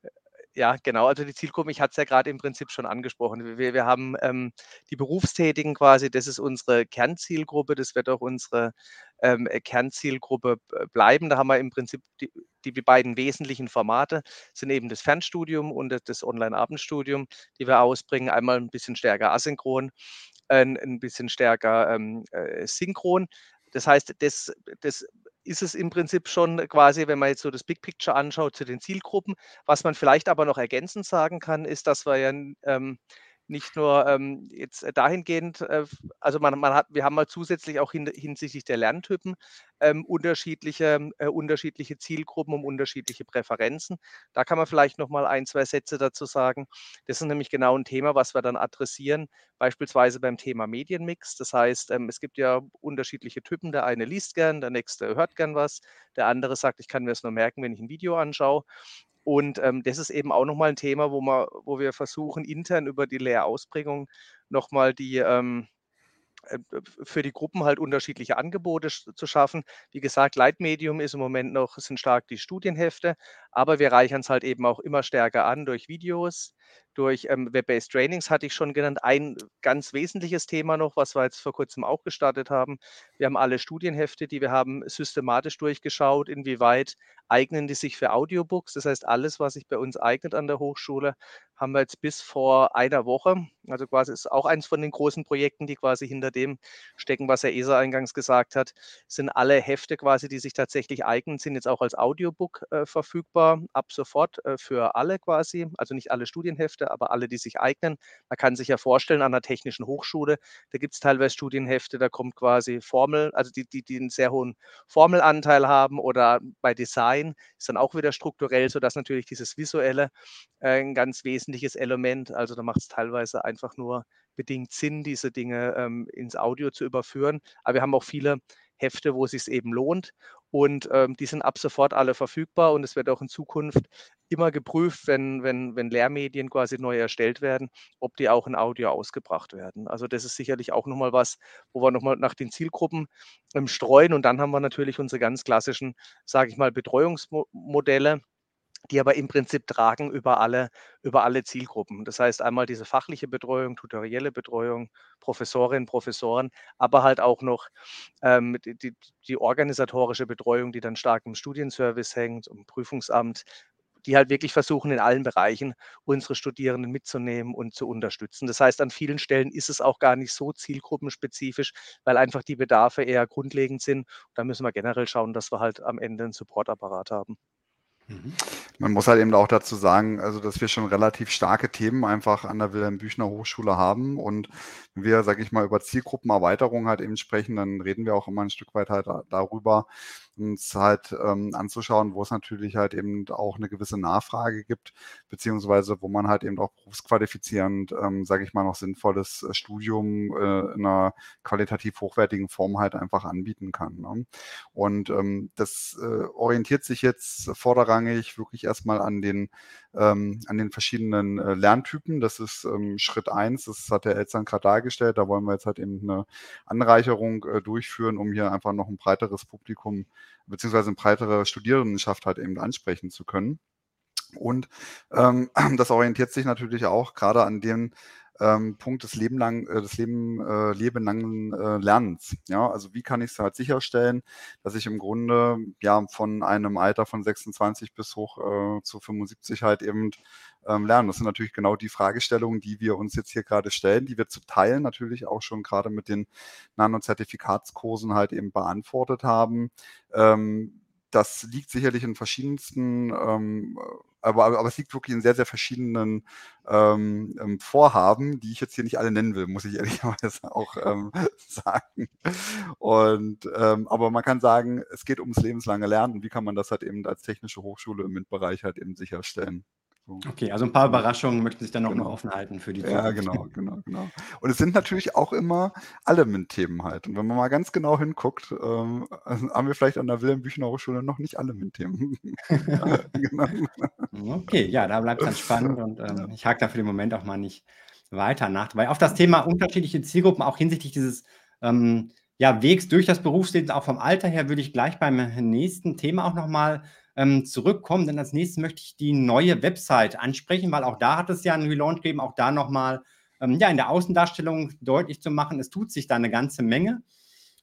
ja, genau. Also die Zielgruppe, ich hatte es ja gerade im Prinzip schon angesprochen. Wir, wir haben ähm, die Berufstätigen quasi, das ist unsere Kernzielgruppe, das wird auch unsere ähm, Kernzielgruppe bleiben. Da haben wir im Prinzip die, die, die beiden wesentlichen Formate, sind eben das Fernstudium und das Online-Abendstudium, die wir ausbringen. Einmal ein bisschen stärker asynchron, äh, ein bisschen stärker ähm, äh, synchron. Das heißt, das, das ist es im Prinzip schon quasi, wenn man jetzt so das Big Picture anschaut zu den Zielgruppen. Was man vielleicht aber noch ergänzend sagen kann, ist, dass wir ja ähm, nicht nur ähm, jetzt dahingehend, äh, also man, man hat, wir haben mal zusätzlich auch hin, hinsichtlich der Lerntypen ähm, unterschiedliche, äh, unterschiedliche Zielgruppen um unterschiedliche Präferenzen. Da kann man vielleicht noch mal ein, zwei Sätze dazu sagen. Das ist nämlich genau ein Thema, was wir dann adressieren, beispielsweise beim Thema Medienmix. Das heißt, ähm, es gibt ja unterschiedliche Typen. Der eine liest gern, der nächste hört gern was, der andere sagt, ich kann mir das nur merken, wenn ich ein Video anschaue. Und ähm, das ist eben auch nochmal ein Thema, wo, wir, wo wir versuchen, intern über die Lehrausbringung nochmal die, ähm, äh, für die Gruppen halt unterschiedliche Angebote zu schaffen. Wie gesagt, Leitmedium ist im Moment noch, sind stark die Studienhefte, aber wir reichern es halt eben auch immer stärker an durch Videos, durch ähm, Web-Based Trainings hatte ich schon genannt. Ein ganz wesentliches Thema noch, was wir jetzt vor kurzem auch gestartet haben. Wir haben alle Studienhefte, die wir haben, systematisch durchgeschaut, inwieweit eignen die sich für Audiobooks. Das heißt, alles, was sich bei uns eignet an der Hochschule, haben wir jetzt bis vor einer Woche, also quasi ist auch eins von den großen Projekten, die quasi hinter dem stecken, was Herr Eser eingangs gesagt hat, sind alle Hefte quasi, die sich tatsächlich eignen, sind jetzt auch als Audiobook äh, verfügbar, ab sofort äh, für alle quasi, also nicht alle Studienhefte, aber alle, die sich eignen. Man kann sich ja vorstellen, an der Technischen Hochschule, da gibt es teilweise Studienhefte, da kommt quasi Formel, also die, die, die einen sehr hohen Formelanteil haben oder bei Design ist dann auch wieder strukturell, sodass natürlich dieses Visuelle äh, ein ganz wesentliches Element, also da macht es teilweise einfach nur bedingt Sinn, diese Dinge ähm, ins Audio zu überführen. Aber wir haben auch viele Hefte, wo es sich eben lohnt. Und ähm, die sind ab sofort alle verfügbar und es wird auch in Zukunft immer geprüft, wenn, wenn, wenn Lehrmedien quasi neu erstellt werden, ob die auch in Audio ausgebracht werden. Also das ist sicherlich auch nochmal was, wo wir nochmal nach den Zielgruppen ähm, streuen. Und dann haben wir natürlich unsere ganz klassischen, sage ich mal, Betreuungsmodelle die aber im Prinzip tragen über alle, über alle Zielgruppen. Das heißt einmal diese fachliche Betreuung, tutorielle Betreuung, Professorinnen, Professoren, aber halt auch noch ähm, die, die, organisatorische Betreuung, die dann stark im Studienservice hängt, im Prüfungsamt, die halt wirklich versuchen, in allen Bereichen unsere Studierenden mitzunehmen und zu unterstützen. Das heißt, an vielen Stellen ist es auch gar nicht so zielgruppenspezifisch, weil einfach die Bedarfe eher grundlegend sind. Da müssen wir generell schauen, dass wir halt am Ende einen Supportapparat haben. Mhm. Man muss halt eben auch dazu sagen, also dass wir schon relativ starke Themen einfach an der Wilhelm Büchner Hochschule haben. Und wenn wir, sage ich mal, über Zielgruppenerweiterung halt eben sprechen, dann reden wir auch immer ein Stück weit halt darüber, uns halt ähm, anzuschauen, wo es natürlich halt eben auch eine gewisse Nachfrage gibt, beziehungsweise wo man halt eben auch berufsqualifizierend, ähm, sage ich mal, noch sinnvolles äh, Studium äh, in einer qualitativ hochwertigen Form halt einfach anbieten kann. Ne? Und ähm, das äh, orientiert sich jetzt vorderrangig wirklich erstmal an den ähm, an den verschiedenen äh, Lerntypen. Das ist ähm, Schritt eins. das hat der Elzan gerade dargestellt. Da wollen wir jetzt halt eben eine Anreicherung äh, durchführen, um hier einfach noch ein breiteres Publikum beziehungsweise eine breitere Studierendenschaft halt eben ansprechen zu können. Und ähm, [CLEARS THROAT] das orientiert sich natürlich auch gerade an dem ähm, Punkt des Leben lang, äh, des Leben, äh, lebenlangen äh, Lernens. Ja, also wie kann ich es halt sicherstellen, dass ich im Grunde ja von einem Alter von 26 bis hoch äh, zu 75 halt eben ähm, lernen. Das sind natürlich genau die Fragestellungen, die wir uns jetzt hier gerade stellen, die wir zu teilen natürlich auch schon gerade mit den Nano-Zertifikatskursen halt eben beantwortet haben. Ähm, das liegt sicherlich in verschiedensten, ähm, aber, aber, es liegt wirklich in sehr, sehr verschiedenen ähm, ähm, Vorhaben, die ich jetzt hier nicht alle nennen will, muss ich [LAUGHS] ehrlicherweise auch ähm, [LAUGHS] sagen. Und ähm, aber man kann sagen, es geht ums lebenslange Lernen und wie kann man das halt eben als technische Hochschule im MINT-Bereich halt eben sicherstellen. So. Okay, also ein paar Überraschungen möchten sich dann auch genau. noch offen halten für die Zukunft. Ja, genau, genau, genau. Und es sind natürlich auch immer alle MINT-Themen halt. Und wenn man mal ganz genau hinguckt, ähm, [LAUGHS] haben wir vielleicht an der Wilhelm Büchner Hochschule noch nicht alle MINT-Themen. [LAUGHS] [LAUGHS] genau. Okay, ja, da bleibt es dann spannend und ähm, ich hake da für den Moment auch mal nicht weiter nach. Weil auf das Thema unterschiedliche Zielgruppen, auch hinsichtlich dieses ähm, ja, Wegs durch das Berufsleben, auch vom Alter her, würde ich gleich beim nächsten Thema auch nochmal ähm, zurückkommen. Denn als nächstes möchte ich die neue Website ansprechen, weil auch da hat es ja einen Relaunch gegeben, auch da nochmal ähm, ja, in der Außendarstellung deutlich zu machen, es tut sich da eine ganze Menge.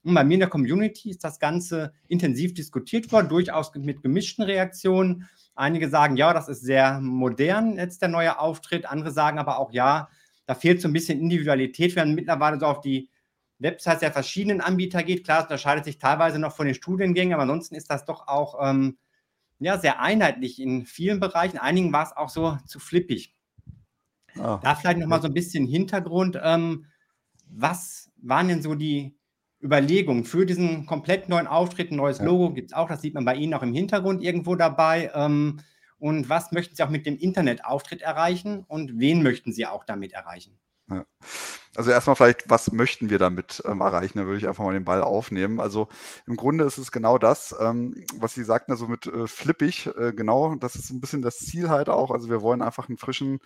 Und bei mir in der Community ist das Ganze intensiv diskutiert worden, durchaus mit gemischten Reaktionen. Einige sagen, ja, das ist sehr modern, jetzt der neue Auftritt. Andere sagen aber auch, ja, da fehlt so ein bisschen Individualität. Wir haben mittlerweile so auf die Websites der verschiedenen Anbieter geht. Klar, es unterscheidet sich teilweise noch von den Studiengängen, aber ansonsten ist das doch auch ähm, ja, sehr einheitlich in vielen Bereichen. Einigen war es auch so zu flippig. Ah, da vielleicht nochmal so ein bisschen Hintergrund. Ähm, was waren denn so die Überlegungen für diesen komplett neuen Auftritt? Ein neues Logo gibt es auch, das sieht man bei Ihnen auch im Hintergrund irgendwo dabei. Ähm, und was möchten Sie auch mit dem Internetauftritt erreichen und wen möchten Sie auch damit erreichen? Also erstmal vielleicht, was möchten wir damit ähm, erreichen? Da würde ich einfach mal den Ball aufnehmen. Also im Grunde ist es genau das, ähm, was Sie sagten, also mit äh, flippig, äh, genau, das ist ein bisschen das Ziel halt auch. Also wir wollen einfach einen frischen,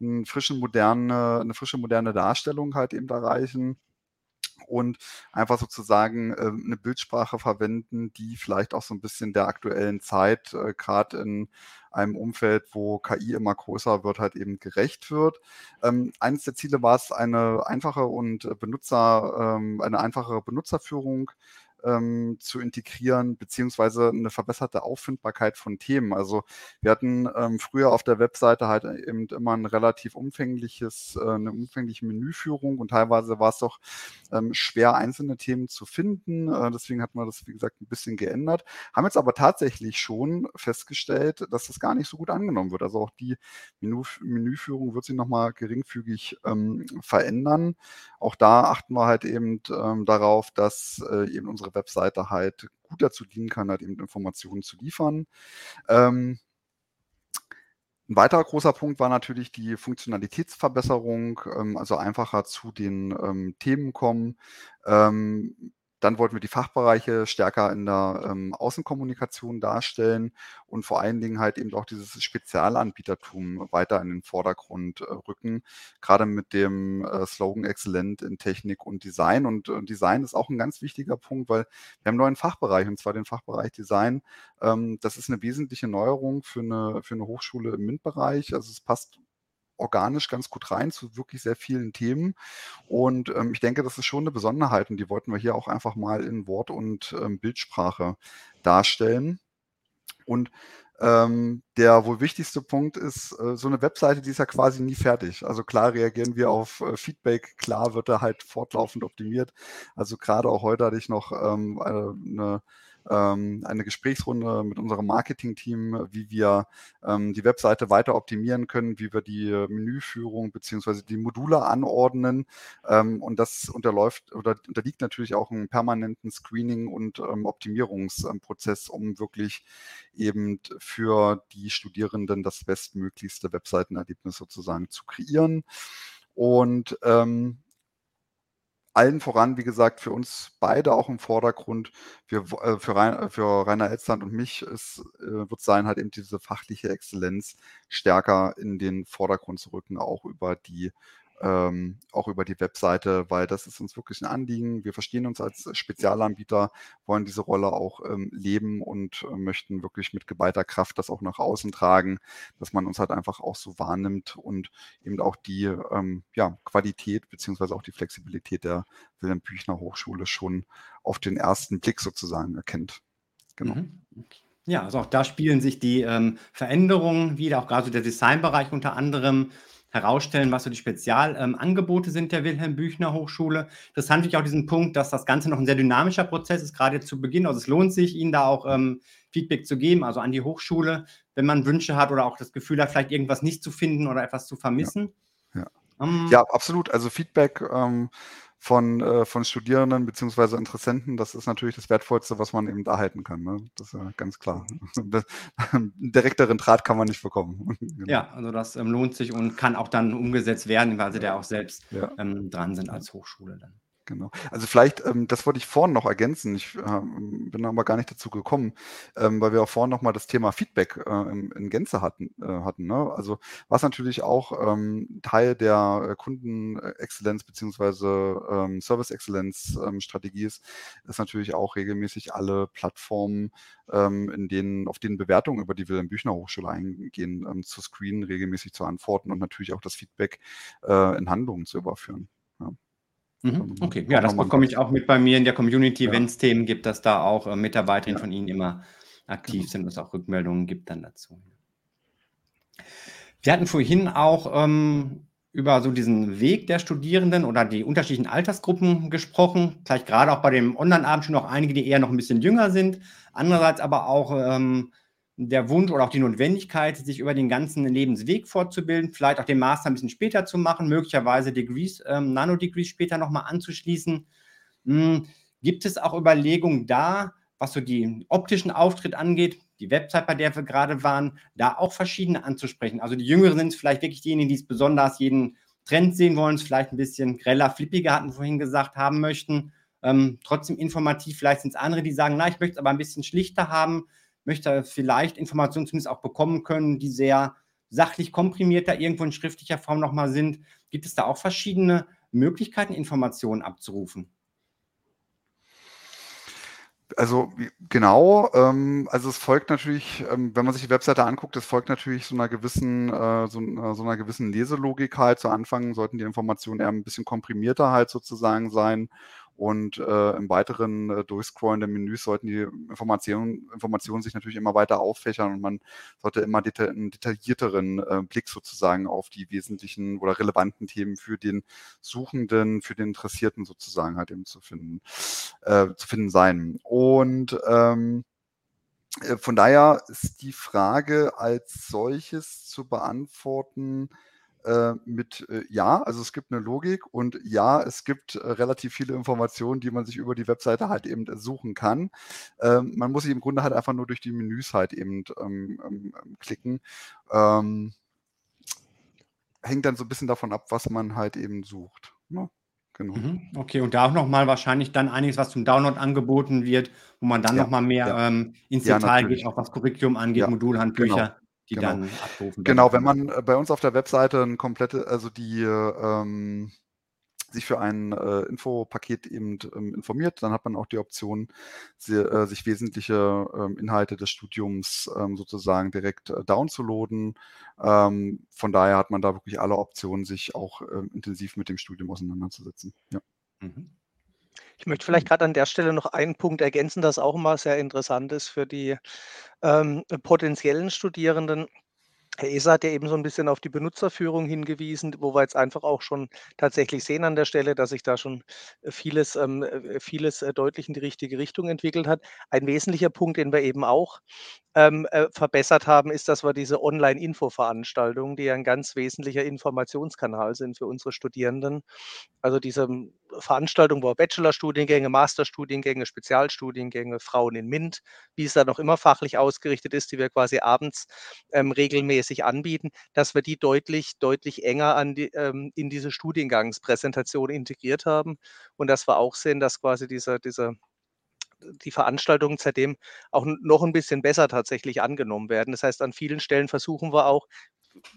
einen frischen moderne, eine frische moderne Darstellung halt eben erreichen und einfach sozusagen äh, eine Bildsprache verwenden, die vielleicht auch so ein bisschen der aktuellen Zeit, äh, gerade in einem Umfeld, wo KI immer größer wird, halt eben gerecht wird. Ähm, eines der Ziele war es, eine einfache und Benutzer, ähm, eine einfachere Benutzerführung ähm, zu integrieren, beziehungsweise eine verbesserte Auffindbarkeit von Themen. Also wir hatten ähm, früher auf der Webseite halt eben immer ein relativ umfängliches, äh, eine umfängliche Menüführung und teilweise war es doch ähm, schwer, einzelne Themen zu finden. Äh, deswegen hat man das, wie gesagt, ein bisschen geändert. Haben jetzt aber tatsächlich schon festgestellt, dass das gar nicht so gut angenommen wird. Also auch die Menü Menüführung wird sich nochmal geringfügig ähm, verändern. Auch da achten wir halt eben ähm, darauf, dass äh, eben unsere Webseite halt gut dazu dienen kann, halt eben Informationen zu liefern. Ähm, ein weiterer großer Punkt war natürlich die Funktionalitätsverbesserung, ähm, also einfacher zu den ähm, Themen kommen. Ähm, dann wollten wir die Fachbereiche stärker in der ähm, Außenkommunikation darstellen und vor allen Dingen halt eben auch dieses Spezialanbietertum weiter in den Vordergrund äh, rücken, gerade mit dem äh, Slogan Exzellent in Technik und Design. Und äh, Design ist auch ein ganz wichtiger Punkt, weil wir haben einen neuen Fachbereich, und zwar den Fachbereich Design. Ähm, das ist eine wesentliche Neuerung für eine, für eine Hochschule im MINT-Bereich. Also es passt organisch ganz gut rein zu wirklich sehr vielen Themen. Und ähm, ich denke, das ist schon eine Besonderheit und die wollten wir hier auch einfach mal in Wort- und ähm, Bildsprache darstellen. Und ähm, der wohl wichtigste Punkt ist, äh, so eine Webseite, die ist ja quasi nie fertig. Also klar reagieren wir auf äh, Feedback, klar wird er halt fortlaufend optimiert. Also gerade auch heute hatte ich noch ähm, eine ähm, eine Gesprächsrunde mit unserem Marketing-Team, wie wir ähm, die Webseite weiter optimieren können, wie wir die Menüführung beziehungsweise die Module anordnen. Ähm, und das unterläuft oder unterliegt natürlich auch einem permanenten Screening und ähm, Optimierungsprozess, um wirklich eben für die Studierenden das bestmöglichste Webseitenerlebnis sozusagen zu kreieren. Und ähm, allen voran, wie gesagt, für uns beide auch im Vordergrund. Äh, für, Rainer, für Rainer Elzland und mich ist, äh, wird sein, halt eben diese fachliche Exzellenz stärker in den Vordergrund zu rücken, auch über die ähm, auch über die Webseite, weil das ist uns wirklich ein Anliegen. Wir verstehen uns als Spezialanbieter, wollen diese Rolle auch ähm, leben und äh, möchten wirklich mit geballter Kraft das auch nach außen tragen, dass man uns halt einfach auch so wahrnimmt und eben auch die ähm, ja, Qualität beziehungsweise auch die Flexibilität der Wilhelm Büchner Hochschule schon auf den ersten Blick sozusagen erkennt. Genau. Mhm. Ja, also auch da spielen sich die ähm, Veränderungen wieder, auch gerade der Designbereich unter anderem herausstellen, was so die Spezialangebote ähm, sind der Wilhelm Büchner Hochschule. Interessant finde ich auch diesen Punkt, dass das Ganze noch ein sehr dynamischer Prozess ist, gerade zu Beginn. Also es lohnt sich, Ihnen da auch ähm, Feedback zu geben, also an die Hochschule, wenn man Wünsche hat oder auch das Gefühl hat, vielleicht irgendwas nicht zu finden oder etwas zu vermissen. Ja, ja. Ähm, ja absolut. Also Feedback ähm, von, äh, von Studierenden bzw. Interessenten, das ist natürlich das Wertvollste, was man eben erhalten kann. Ne? Das ist ja ganz klar. Einen [LAUGHS] direkteren Draht kann man nicht bekommen. [LAUGHS] genau. Ja, also das ähm, lohnt sich und kann auch dann umgesetzt werden, weil sie da auch selbst ja. ähm, dran sind als Hochschule dann. Genau. Also vielleicht, ähm, das wollte ich vorhin noch ergänzen. Ich ähm, bin aber gar nicht dazu gekommen, ähm, weil wir auch vorhin noch mal das Thema Feedback äh, in, in, Gänze hatten. Äh, hatten ne? Also was natürlich auch ähm, Teil der Kundenexzellenz beziehungsweise ähm, Service-Exzellenz-Strategie ähm, ist, ist natürlich auch regelmäßig alle Plattformen, in denen, auf denen Bewertungen über die Wilhelm Büchner Hochschule eingehen, zu screenen, regelmäßig zu antworten und natürlich auch das Feedback äh, in Handlungen zu überführen. Ja. Mhm, okay, ja, das bekomme ich auch mit bei mir in der Community, ja. wenn es Themen gibt, dass da auch äh, Mitarbeiterinnen ja. von Ihnen immer aktiv genau. sind und es auch Rückmeldungen gibt dann dazu. Wir hatten vorhin auch ähm, über so diesen Weg der Studierenden oder die unterschiedlichen Altersgruppen gesprochen. Vielleicht gerade auch bei dem Online-Abend schon noch einige, die eher noch ein bisschen jünger sind. Andererseits aber auch ähm, der Wunsch oder auch die Notwendigkeit, sich über den ganzen Lebensweg fortzubilden, vielleicht auch den Master ein bisschen später zu machen, möglicherweise Degrees, ähm, Nano-Degrees später nochmal anzuschließen. Hm, gibt es auch Überlegungen da, was so den optischen Auftritt angeht, die Website, bei der wir gerade waren, da auch verschiedene anzusprechen? Also die Jüngeren sind vielleicht wirklich diejenigen, die es besonders jeden Trend sehen wollen, es vielleicht ein bisschen greller, flippiger, hatten wir vorhin gesagt, haben möchten. Ähm, trotzdem informativ, vielleicht sind es andere, die sagen, na, ich möchte es aber ein bisschen schlichter haben möchte vielleicht Informationen zumindest auch bekommen können, die sehr sachlich komprimierter irgendwo in schriftlicher Form nochmal sind. Gibt es da auch verschiedene Möglichkeiten, Informationen abzurufen? Also genau, ähm, also es folgt natürlich, ähm, wenn man sich die Webseite anguckt, es folgt natürlich so einer gewissen, äh, so, äh, so, einer gewissen Leselogik halt. Zu Anfang sollten die Informationen eher ein bisschen komprimierter halt sozusagen sein und äh, im weiteren äh, Durchscrollen der Menüs sollten die Informationen, Informationen sich natürlich immer weiter auffächern und man sollte immer deta einen detaillierteren äh, Blick sozusagen auf die wesentlichen oder relevanten Themen für den Suchenden, für den Interessierten sozusagen halt eben zu finden, äh, zu finden sein. Und ähm, äh, von daher ist die Frage als solches zu beantworten, äh, mit äh, ja, also es gibt eine Logik und ja, es gibt äh, relativ viele Informationen, die man sich über die Webseite halt eben suchen kann. Ähm, man muss sich im Grunde halt einfach nur durch die Menüs halt eben ähm, ähm, ähm klicken. Ähm, hängt dann so ein bisschen davon ab, was man halt eben sucht. Ne? Genau. Mhm, okay, und da auch nochmal wahrscheinlich dann einiges, was zum Download angeboten wird, wo man dann ja, nochmal mehr ja. ähm, ins ja, Detail natürlich. geht, auch was Curriculum angeht, Modulhandbücher. Genau die genau. dann abrufen. Genau, wenn man äh, bei uns auf der Webseite ein komplette, also die ähm, sich für ein äh, Infopaket eben ähm, informiert, dann hat man auch die Option, sie, äh, sich wesentliche ähm, Inhalte des Studiums ähm, sozusagen direkt äh, downzuladen. Ähm, von daher hat man da wirklich alle Optionen, sich auch ähm, intensiv mit dem Studium auseinanderzusetzen. Ja. Mhm. Ich möchte vielleicht gerade an der Stelle noch einen Punkt ergänzen, das auch immer sehr interessant ist für die ähm, potenziellen Studierenden. Herr Eser hat ja eben so ein bisschen auf die Benutzerführung hingewiesen, wo wir jetzt einfach auch schon tatsächlich sehen an der Stelle, dass sich da schon äh, vieles, ähm, äh, vieles äh, deutlich in die richtige Richtung entwickelt hat. Ein wesentlicher Punkt, den wir eben auch ähm, äh, verbessert haben, ist, dass wir diese Online-Info-Veranstaltungen, die ja ein ganz wesentlicher Informationskanal sind für unsere Studierenden, also diese hm, Veranstaltung, wo Bachelorstudiengänge, Masterstudiengänge, Spezialstudiengänge, Frauen in MINT, wie es da noch immer fachlich ausgerichtet ist, die wir quasi abends ähm, regelmäßig anbieten, dass wir die deutlich, deutlich enger an die, ähm, in diese Studiengangspräsentation integriert haben und dass wir auch sehen, dass quasi dieser, dieser die Veranstaltungen seitdem auch noch ein bisschen besser tatsächlich angenommen werden. Das heißt, an vielen Stellen versuchen wir auch,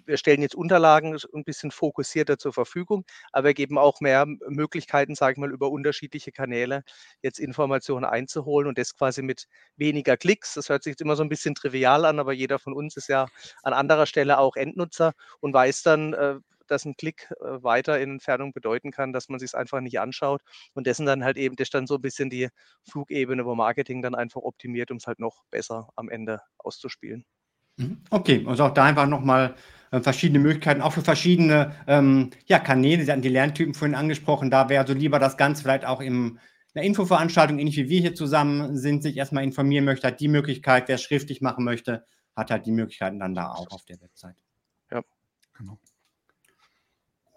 wir stellen jetzt Unterlagen ein bisschen fokussierter zur Verfügung, aber wir geben auch mehr Möglichkeiten, sage ich mal, über unterschiedliche Kanäle jetzt Informationen einzuholen und das quasi mit weniger Klicks. Das hört sich jetzt immer so ein bisschen trivial an, aber jeder von uns ist ja an anderer Stelle auch Endnutzer und weiß dann, äh, dass ein Klick äh, weiter in Entfernung bedeuten kann, dass man sich es einfach nicht anschaut. Und dessen dann halt eben, das ist dann so ein bisschen die Flugebene, wo Marketing dann einfach optimiert, um es halt noch besser am Ende auszuspielen. Mhm. Okay, also auch da einfach nochmal äh, verschiedene Möglichkeiten, auch für verschiedene ähm, ja, Kanäle. Sie hatten die Lerntypen vorhin angesprochen. Da wäre also lieber das Ganze vielleicht auch in einer Infoveranstaltung, ähnlich wie wir hier zusammen sind, sich erstmal informieren möchte, hat die Möglichkeit, wer es schriftlich machen möchte, hat halt die Möglichkeiten dann da auch auf der Website. Ja, genau.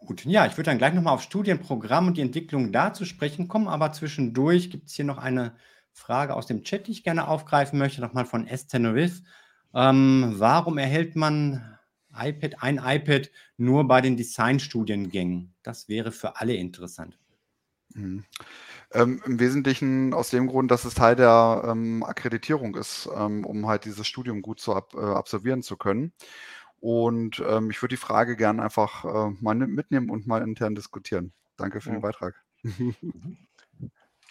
Gut, ja, ich würde dann gleich nochmal auf Studienprogramm und die Entwicklung da zu sprechen kommen, aber zwischendurch gibt es hier noch eine Frage aus dem Chat, die ich gerne aufgreifen möchte, nochmal von S. Tenerife. Ähm, warum erhält man iPad, ein iPad nur bei den Designstudiengängen? Das wäre für alle interessant. Mhm. Ähm, Im Wesentlichen aus dem Grund, dass es Teil der ähm, Akkreditierung ist, ähm, um halt dieses Studium gut zu ab, äh, absolvieren zu können. Und ähm, ich würde die Frage gerne einfach äh, mal mitnehmen und mal intern diskutieren. Danke für ja. den Beitrag. [LAUGHS]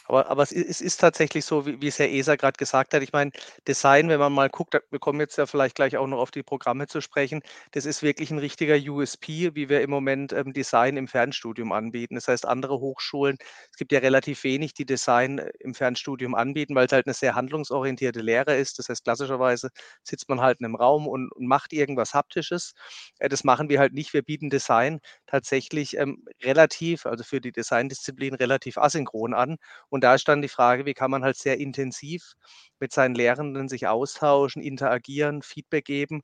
Aber, aber es, ist, es ist tatsächlich so, wie, wie es Herr Eser gerade gesagt hat. Ich meine, Design, wenn man mal guckt, wir kommen jetzt ja vielleicht gleich auch noch auf die Programme zu sprechen, das ist wirklich ein richtiger USP, wie wir im Moment ähm, Design im Fernstudium anbieten. Das heißt, andere Hochschulen, es gibt ja relativ wenig, die Design äh, im Fernstudium anbieten, weil es halt eine sehr handlungsorientierte Lehre ist. Das heißt, klassischerweise sitzt man halt in einem Raum und, und macht irgendwas Haptisches. Äh, das machen wir halt nicht. Wir bieten Design tatsächlich ähm, relativ, also für die Designdisziplin relativ asynchron an. Und da ist dann die Frage, wie kann man halt sehr intensiv mit seinen Lehrenden sich austauschen, interagieren, Feedback geben.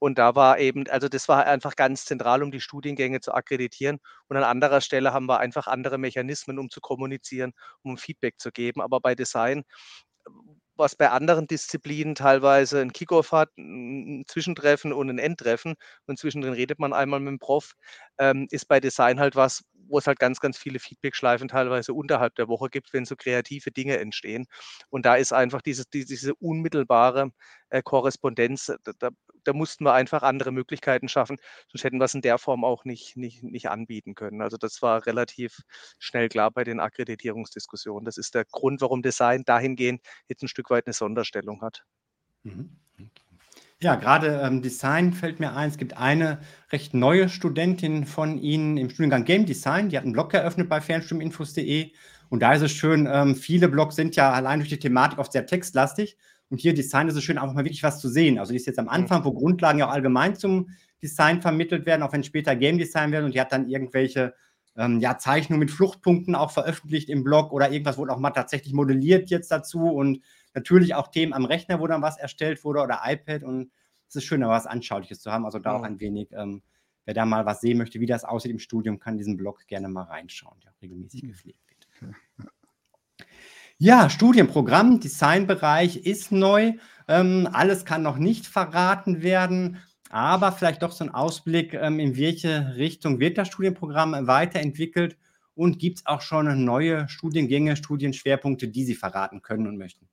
Und da war eben, also das war einfach ganz zentral, um die Studiengänge zu akkreditieren. Und an anderer Stelle haben wir einfach andere Mechanismen, um zu kommunizieren, um Feedback zu geben. Aber bei Design was bei anderen Disziplinen teilweise ein Kickoff hat, ein Zwischentreffen und ein Endtreffen und zwischendrin redet man einmal mit dem Prof, ähm, ist bei Design halt was, wo es halt ganz, ganz viele Feedbackschleifen teilweise unterhalb der Woche gibt, wenn so kreative Dinge entstehen. Und da ist einfach diese, diese unmittelbare äh, Korrespondenz, da, da, da, mussten wir einfach andere Möglichkeiten schaffen, sonst hätten wir es in der Form auch nicht, nicht, nicht anbieten können. Also das war relativ schnell klar bei den Akkreditierungsdiskussionen. Das ist der Grund, warum Design dahingehend jetzt ein Stück weit eine Sonderstellung hat. Mhm. Ja, gerade ähm, Design fällt mir ein. Es gibt eine recht neue Studentin von Ihnen im Studiengang Game Design. Die hat einen Blog eröffnet bei fernstudiuminfos.de. Und da ist es schön, ähm, viele Blogs sind ja allein durch die Thematik oft sehr textlastig. Und hier Design ist es schön, einfach mal wirklich was zu sehen. Also die ist jetzt am mhm. Anfang, wo Grundlagen ja auch allgemein zum Design vermittelt werden, auch wenn später Game Design werden. Und die hat dann irgendwelche ähm, ja, Zeichnungen mit Fluchtpunkten auch veröffentlicht im Blog oder irgendwas wurde auch mal tatsächlich modelliert jetzt dazu. Und Natürlich auch Themen am Rechner, wo dann was erstellt wurde oder iPad und es ist schön, da was Anschauliches zu haben. Also da auch ein wenig, ähm, wer da mal was sehen möchte, wie das aussieht im Studium, kann diesen Blog gerne mal reinschauen, der auch regelmäßig hm. gepflegt wird. Ja, Studienprogramm, Designbereich ist neu. Ähm, alles kann noch nicht verraten werden, aber vielleicht doch so ein Ausblick, ähm, in welche Richtung wird das Studienprogramm weiterentwickelt und gibt es auch schon neue Studiengänge, Studienschwerpunkte, die Sie verraten können und möchten?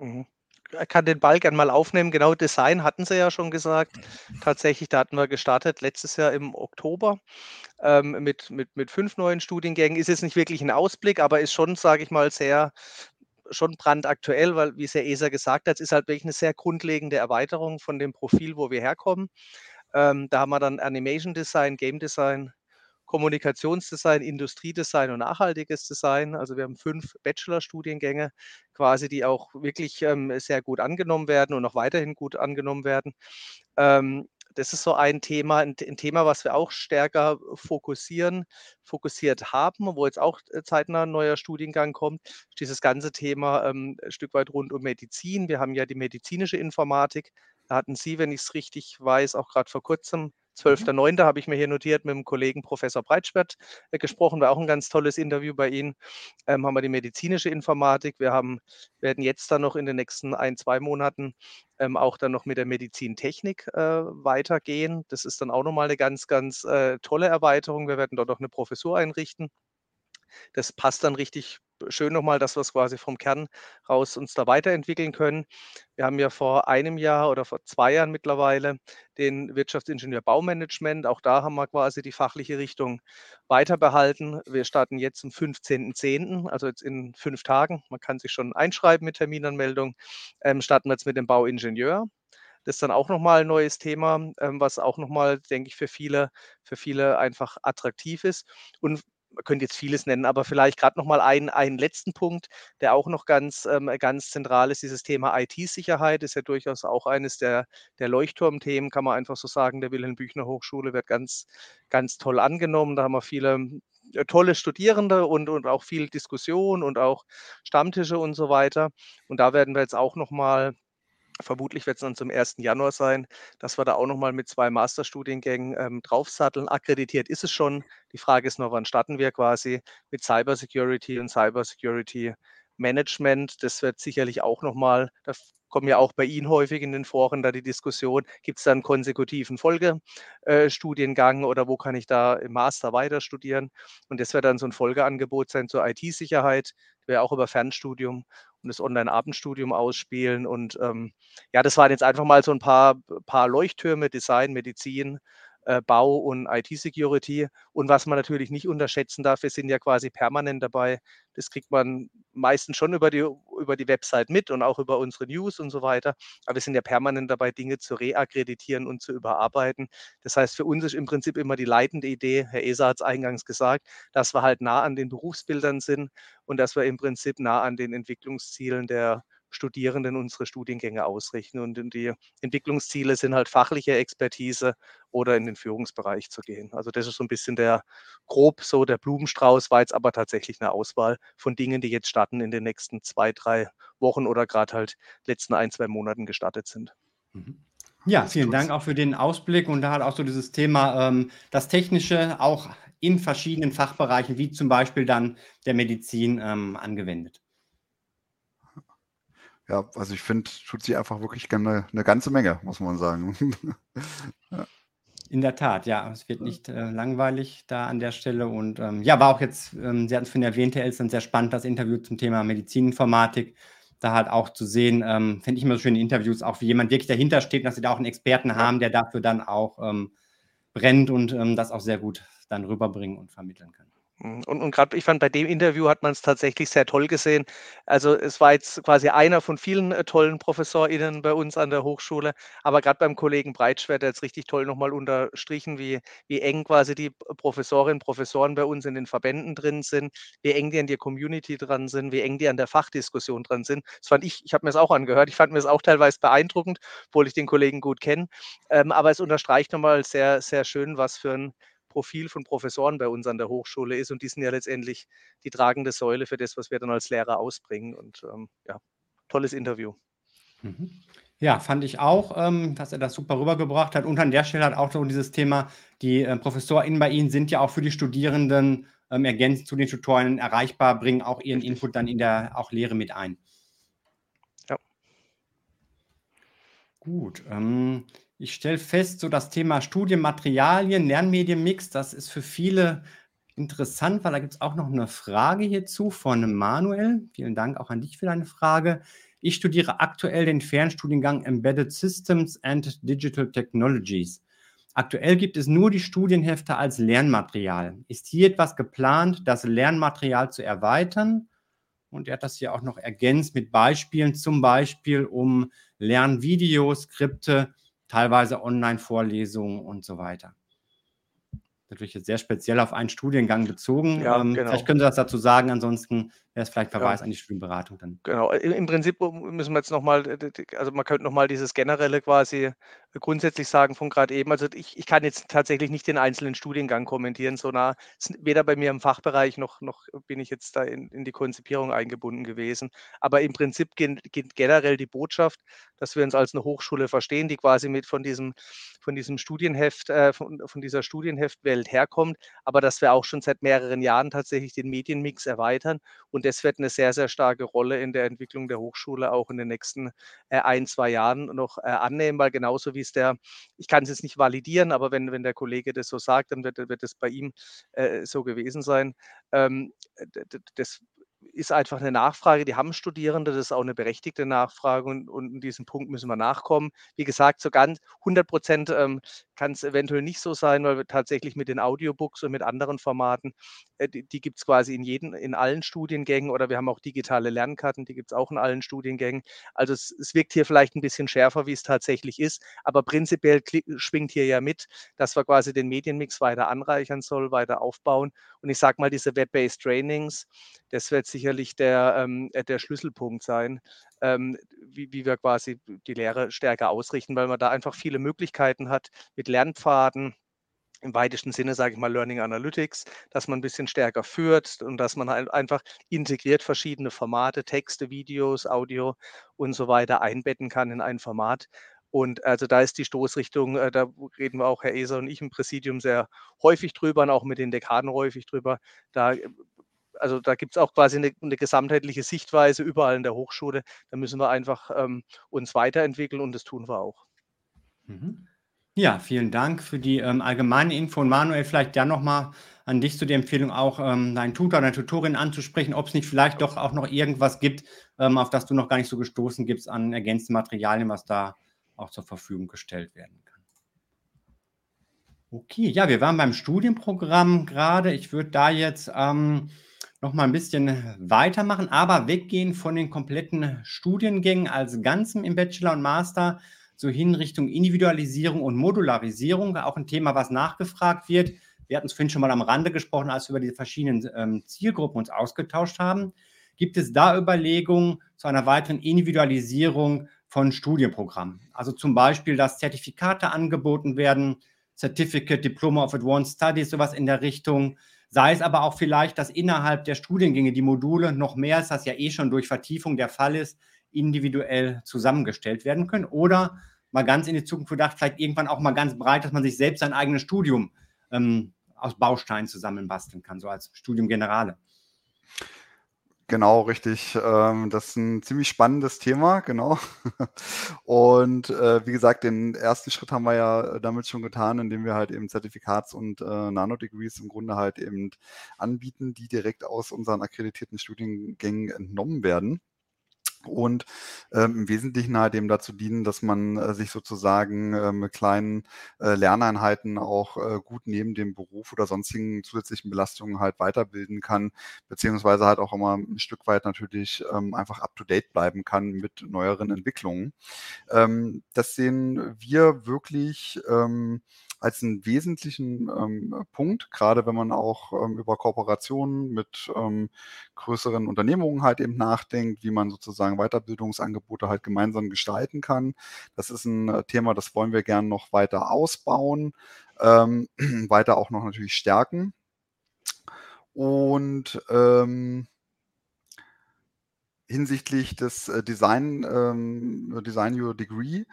Mhm. Er kann den Ball gern mal aufnehmen. Genau, Design hatten Sie ja schon gesagt. Tatsächlich, da hatten wir gestartet letztes Jahr im Oktober ähm, mit, mit, mit fünf neuen Studiengängen. Ist jetzt nicht wirklich ein Ausblick, aber ist schon, sage ich mal, sehr schon brandaktuell, weil, wie es Herr Eser gesagt hat, es ist halt wirklich eine sehr grundlegende Erweiterung von dem Profil, wo wir herkommen. Ähm, da haben wir dann Animation Design, Game Design, Kommunikationsdesign, Industriedesign und nachhaltiges Design. Also wir haben fünf Bachelorstudiengänge quasi, die auch wirklich ähm, sehr gut angenommen werden und auch weiterhin gut angenommen werden. Ähm, das ist so ein Thema, ein, ein, Thema, was wir auch stärker fokussieren, fokussiert haben, wo jetzt auch äh, zeitnah ein neuer Studiengang kommt, dieses ganze Thema ähm, ein Stück weit rund um Medizin. Wir haben ja die medizinische Informatik. Da hatten Sie, wenn ich es richtig weiß, auch gerade vor kurzem 12.09. Mhm. habe ich mir hier notiert, mit dem Kollegen Professor Breitschwert äh, gesprochen, war auch ein ganz tolles Interview bei Ihnen. Ähm, haben wir die medizinische Informatik. Wir haben, werden jetzt dann noch in den nächsten ein, zwei Monaten ähm, auch dann noch mit der Medizintechnik äh, weitergehen. Das ist dann auch nochmal eine ganz, ganz äh, tolle Erweiterung. Wir werden dort auch eine Professur einrichten. Das passt dann richtig schön nochmal, dass wir es quasi vom Kern raus uns da weiterentwickeln können. Wir haben ja vor einem Jahr oder vor zwei Jahren mittlerweile den Wirtschaftsingenieur Baumanagement. Auch da haben wir quasi die fachliche Richtung weiter behalten. Wir starten jetzt am 15.10., also jetzt in fünf Tagen. Man kann sich schon einschreiben mit Terminanmeldung. Ähm, starten wir jetzt mit dem Bauingenieur. Das ist dann auch nochmal ein neues Thema, ähm, was auch nochmal, denke ich, für viele, für viele einfach attraktiv ist. Und man könnte jetzt vieles nennen, aber vielleicht gerade noch mal einen, einen letzten Punkt, der auch noch ganz, ähm, ganz zentral ist, dieses Thema IT-Sicherheit ist ja durchaus auch eines der, der Leuchtturmthemen, kann man einfach so sagen, der Wilhelm Büchner Hochschule wird ganz, ganz toll angenommen. Da haben wir viele äh, tolle Studierende und, und auch viel Diskussion und auch Stammtische und so weiter. Und da werden wir jetzt auch noch mal Vermutlich wird es dann zum 1. Januar sein, dass wir da auch noch mal mit zwei Masterstudiengängen ähm, draufsatteln. Akkreditiert ist es schon. Die Frage ist nur, wann starten wir quasi mit Cybersecurity und Cybersecurity Management. Das wird sicherlich auch noch mal, da kommen ja auch bei Ihnen häufig in den Foren da die Diskussion, gibt es da einen konsekutiven Folgestudiengang äh, oder wo kann ich da im Master weiter studieren? Und das wird dann so ein Folgeangebot sein zur IT-Sicherheit, wäre auch über Fernstudium das Online-Abendstudium ausspielen. Und ähm, ja, das waren jetzt einfach mal so ein paar, paar Leuchttürme, Design, Medizin, äh, Bau und IT-Security. Und was man natürlich nicht unterschätzen darf, wir sind ja quasi permanent dabei. Das kriegt man meistens schon über die, über die Website mit und auch über unsere News und so weiter. Aber wir sind ja permanent dabei, Dinge zu reakkreditieren und zu überarbeiten. Das heißt, für uns ist im Prinzip immer die leitende Idee, Herr Eser hat es eingangs gesagt, dass wir halt nah an den Berufsbildern sind und dass wir im Prinzip nah an den Entwicklungszielen der Studierenden unsere Studiengänge ausrichten. Und die Entwicklungsziele sind halt fachliche Expertise oder in den Führungsbereich zu gehen. Also das ist so ein bisschen der grob so der Blumenstrauß, war jetzt aber tatsächlich eine Auswahl von Dingen, die jetzt starten in den nächsten zwei, drei Wochen oder gerade halt letzten ein, zwei Monaten gestartet sind. Mhm. Ja, vielen Dank auch für den Ausblick und da hat auch so dieses Thema, ähm, das Technische auch in verschiedenen Fachbereichen, wie zum Beispiel dann der Medizin, ähm, angewendet. Ja, also ich finde, tut sie einfach wirklich eine, eine ganze Menge, muss man sagen. [LAUGHS] ja. In der Tat, ja, es wird nicht äh, langweilig da an der Stelle. Und ähm, ja, war auch jetzt, ähm, Sie hatten es vorhin erwähnt, Herr Elstern, sehr spannend, das Interview zum Thema Medizininformatik. Da halt auch zu sehen, ähm, finde ich immer so schön in Interviews, auch wie jemand wirklich dahinter steht, dass Sie da auch einen Experten haben, der dafür dann auch ähm, brennt und ähm, das auch sehr gut dann rüberbringen und vermitteln kann. Mhm. Und, und gerade, ich fand, bei dem Interview hat man es tatsächlich sehr toll gesehen. Also es war jetzt quasi einer von vielen äh, tollen ProfessorInnen bei uns an der Hochschule. Aber gerade beim Kollegen Breitschwert, der jetzt richtig toll nochmal unterstrichen, wie, wie eng quasi die Professorinnen und Professoren bei uns in den Verbänden drin sind, wie eng die an der Community dran sind, wie eng die an der Fachdiskussion dran sind. Das fand ich, ich habe mir das auch angehört, ich fand mir das auch teilweise beeindruckend, obwohl ich den Kollegen gut kenne. Ähm, aber es unterstreicht nochmal sehr, sehr schön, was für ein Profil von Professoren bei uns an der Hochschule ist. Und die sind ja letztendlich die tragende Säule für das, was wir dann als Lehrer ausbringen. Und ähm, ja, tolles Interview. Mhm. Ja, fand ich auch, ähm, dass er das super rübergebracht hat. Und an der Stelle hat auch so dieses Thema, die äh, ProfessorInnen bei Ihnen sind ja auch für die Studierenden ähm, ergänzend zu den Tutoren erreichbar, bringen auch ihren. Input dann in der auch Lehre mit ein. Ja. Gut. Ähm, ich stelle fest, so das Thema Studienmaterialien, Lernmedienmix, das ist für viele interessant, weil da gibt es auch noch eine Frage hierzu von Manuel. Vielen Dank auch an dich für deine Frage. Ich studiere aktuell den Fernstudiengang Embedded Systems and Digital Technologies. Aktuell gibt es nur die Studienhefte als Lernmaterial. Ist hier etwas geplant, das Lernmaterial zu erweitern? Und er hat das hier auch noch ergänzt mit Beispielen, zum Beispiel um Lernvideos, Skripte, teilweise Online-Vorlesungen und so weiter. Natürlich jetzt sehr speziell auf einen Studiengang bezogen. Ja, ähm, genau. Vielleicht können Sie das dazu sagen, ansonsten wäre es vielleicht Verweis ja. an die Studienberatung dann. Genau, im Prinzip müssen wir jetzt nochmal, also man könnte nochmal dieses generelle quasi grundsätzlich sagen von gerade eben. Also ich, ich kann jetzt tatsächlich nicht den einzelnen Studiengang kommentieren, so nah, weder bei mir im Fachbereich noch, noch bin ich jetzt da in, in die Konzipierung eingebunden gewesen. Aber im Prinzip geht, geht generell die Botschaft, dass wir uns als eine Hochschule verstehen, die quasi mit von diesem, von diesem Studienheft, äh, von, von dieser Studienheftwelt herkommt, aber dass wir auch schon seit mehreren Jahren tatsächlich den Medienmix erweitern und das wird eine sehr, sehr starke Rolle in der Entwicklung der Hochschule auch in den nächsten äh, ein, zwei Jahren noch äh, annehmen, weil genauso wie es der, ich kann es jetzt nicht validieren, aber wenn, wenn der Kollege das so sagt, dann wird, wird es bei ihm äh, so gewesen sein. Ähm, das ist einfach eine Nachfrage. Die haben Studierende, das ist auch eine berechtigte Nachfrage und, und in diesem Punkt müssen wir nachkommen. Wie gesagt, so ganz 100 Prozent ähm, kann es eventuell nicht so sein, weil wir tatsächlich mit den Audiobooks und mit anderen Formaten, äh, die, die gibt es quasi in, jeden, in allen Studiengängen oder wir haben auch digitale Lernkarten, die gibt es auch in allen Studiengängen. Also es, es wirkt hier vielleicht ein bisschen schärfer, wie es tatsächlich ist, aber prinzipiell schwingt hier ja mit, dass wir quasi den Medienmix weiter anreichern soll, weiter aufbauen. Und ich sage mal, diese Web-Based Trainings, das wird sicherlich der, ähm, äh, der Schlüsselpunkt sein, ähm, wie, wie wir quasi die Lehre stärker ausrichten, weil man da einfach viele Möglichkeiten hat mit Lernpfaden, im weitesten Sinne, sage ich mal, Learning Analytics, dass man ein bisschen stärker führt und dass man halt einfach integriert verschiedene Formate, Texte, Videos, Audio und so weiter einbetten kann in ein Format. Und also da ist die Stoßrichtung, äh, da reden wir auch Herr Eser und ich im Präsidium sehr häufig drüber und auch mit den Dekaden häufig drüber. Da äh, also da gibt es auch quasi eine, eine, gesamtheitliche Sichtweise überall in der Hochschule. Da müssen wir einfach ähm, uns weiterentwickeln und das tun wir auch. Mhm. Ja, vielen Dank für die ähm, allgemeine Info. Und Manuel, vielleicht dann nochmal an dich zu der Empfehlung, auch ähm, deinen Tutor, deine Tutorin anzusprechen, ob es nicht vielleicht doch auch noch irgendwas gibt, ähm, auf das du noch gar nicht so gestoßen gibst an ergänzten Materialien, was da auch zur Verfügung gestellt werden kann. Okay, ja, wir waren beim Studienprogramm gerade. Ich würde da jetzt ähm, noch mal ein bisschen weitermachen, aber weggehen von den kompletten Studiengängen als Ganzem im Bachelor und Master, so hin Richtung Individualisierung und Modularisierung, auch ein Thema, was nachgefragt wird. Wir hatten es vorhin schon mal am Rande gesprochen, als wir über die verschiedenen ähm, Zielgruppen uns ausgetauscht haben. Gibt es da Überlegungen zu einer weiteren Individualisierung von Studienprogrammen? Also zum Beispiel, dass Zertifikate angeboten werden, Certificate, Diploma of Advanced Studies, sowas in der Richtung, Sei es aber auch vielleicht, dass innerhalb der Studiengänge die Module noch mehr, als das ja eh schon durch Vertiefung der Fall ist, individuell zusammengestellt werden können. Oder mal ganz in die Zukunft gedacht, vielleicht irgendwann auch mal ganz breit, dass man sich selbst sein eigenes Studium ähm, aus Bausteinen zusammenbasteln kann, so als Studium Generale. Genau, richtig. Ähm, das ist ein ziemlich spannendes Thema, genau. [LAUGHS] Und äh, wie gesagt, den ersten Schritt haben wir ja damit schon getan, indem wir halt eben Zertifikats- und äh, Nanodegrees im Grunde halt eben anbieten, die direkt aus unseren akkreditierten Studiengängen entnommen werden und ähm, im Wesentlichen halt eben dazu dienen, dass man äh, sich sozusagen äh, mit kleinen äh, Lerneinheiten auch äh, gut neben dem Beruf oder sonstigen zusätzlichen Belastungen halt weiterbilden kann, beziehungsweise halt auch immer ein Stück weit natürlich ähm, einfach up-to-date bleiben kann mit neueren Entwicklungen. Ähm, das sehen wir wirklich ähm, als einen wesentlichen ähm, Punkt, gerade wenn man auch ähm, über Kooperationen mit ähm, größeren Unternehmungen halt eben nachdenkt, wie man sozusagen Weiterbildungsangebote halt gemeinsam gestalten kann. Das ist ein äh, Thema, das wollen wir gerne noch weiter ausbauen, ähm, [CLEARS THROAT] weiter auch noch natürlich stärken. Und ähm, hinsichtlich des äh, Design, ähm, Design Your Degree.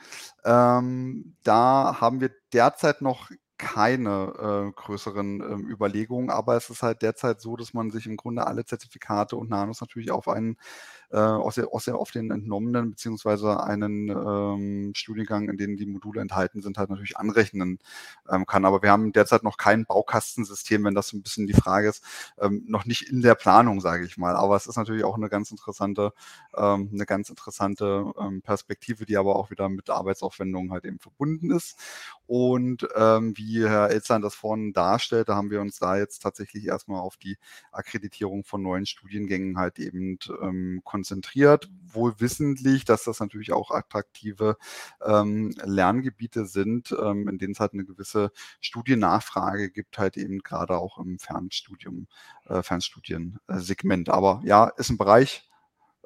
Ähm, da haben wir derzeit noch keine äh, größeren ähm, Überlegungen, aber es ist halt derzeit so, dass man sich im Grunde alle Zertifikate und Nanos natürlich auf einen äh, aus, der, aus der, auf den entnommenen beziehungsweise einen ähm, Studiengang, in dem die Module enthalten sind, halt natürlich anrechnen ähm, kann. Aber wir haben derzeit noch kein Baukastensystem, wenn das so ein bisschen die Frage ist, ähm, noch nicht in der Planung, sage ich mal. Aber es ist natürlich auch eine ganz interessante, ähm, eine ganz interessante ähm, Perspektive, die aber auch wieder mit Arbeitsaufwendungen halt eben verbunden ist. Und ähm, wie Herr Elzlein das vorhin darstellt, da haben wir uns da jetzt tatsächlich erstmal auf die Akkreditierung von neuen Studiengängen halt eben ähm, konzentriert, wohl wissentlich, dass das natürlich auch attraktive ähm, Lerngebiete sind, ähm, in denen es halt eine gewisse Studiennachfrage gibt, halt eben gerade auch im Fernstudium, äh, Fernstudiensegment. Aber ja, ist ein Bereich,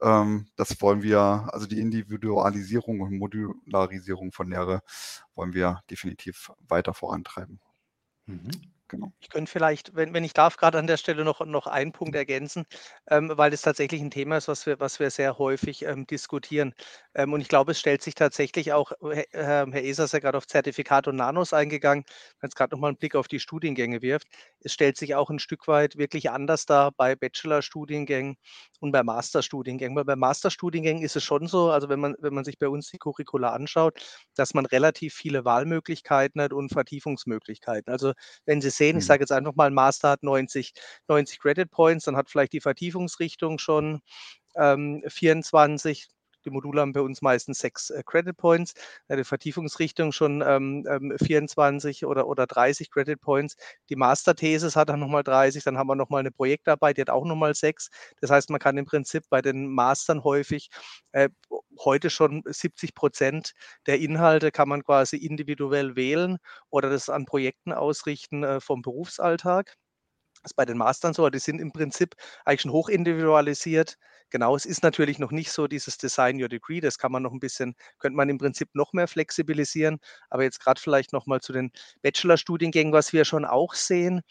ähm, das wollen wir, also die Individualisierung und Modularisierung von Lehre wollen wir definitiv weiter vorantreiben. Mhm. Genau. Ich könnte vielleicht, wenn, wenn ich darf, gerade an der Stelle noch, noch einen Punkt ergänzen, ähm, weil es tatsächlich ein Thema ist, was wir, was wir sehr häufig ähm, diskutieren. Ähm, und ich glaube, es stellt sich tatsächlich auch, äh, Herr Eser ist ja gerade auf Zertifikat und Nanos eingegangen, wenn es gerade nochmal einen Blick auf die Studiengänge wirft. Es stellt sich auch ein Stück weit wirklich anders dar bei Bachelorstudiengängen und bei Masterstudiengängen. Weil bei Masterstudiengängen ist es schon so, also wenn man, wenn man sich bei uns die Curricula anschaut, dass man relativ viele Wahlmöglichkeiten hat und Vertiefungsmöglichkeiten. Also wenn Sie sehen, ich mhm. sage jetzt einfach mal, ein Master hat 90, 90 Credit Points, dann hat vielleicht die Vertiefungsrichtung schon ähm, 24, die Module haben bei uns meistens sechs äh, Credit Points, die Vertiefungsrichtung schon ähm, 24 ähm, oder, oder 30 Credit Points. Die Masterthesis hat dann nochmal 30, dann haben wir nochmal eine Projektarbeit, die hat auch nochmal sechs. Das heißt, man kann im Prinzip bei den Mastern häufig äh, heute schon 70 Prozent der Inhalte kann man quasi individuell wählen oder das an Projekten ausrichten äh, vom Berufsalltag. Das ist bei den Mastern so, die sind im Prinzip eigentlich schon hochindividualisiert. Genau, es ist natürlich noch nicht so dieses Design Your Degree, das kann man noch ein bisschen könnte man im Prinzip noch mehr flexibilisieren. Aber jetzt gerade vielleicht noch mal zu den Bachelorstudiengängen, was wir schon auch sehen,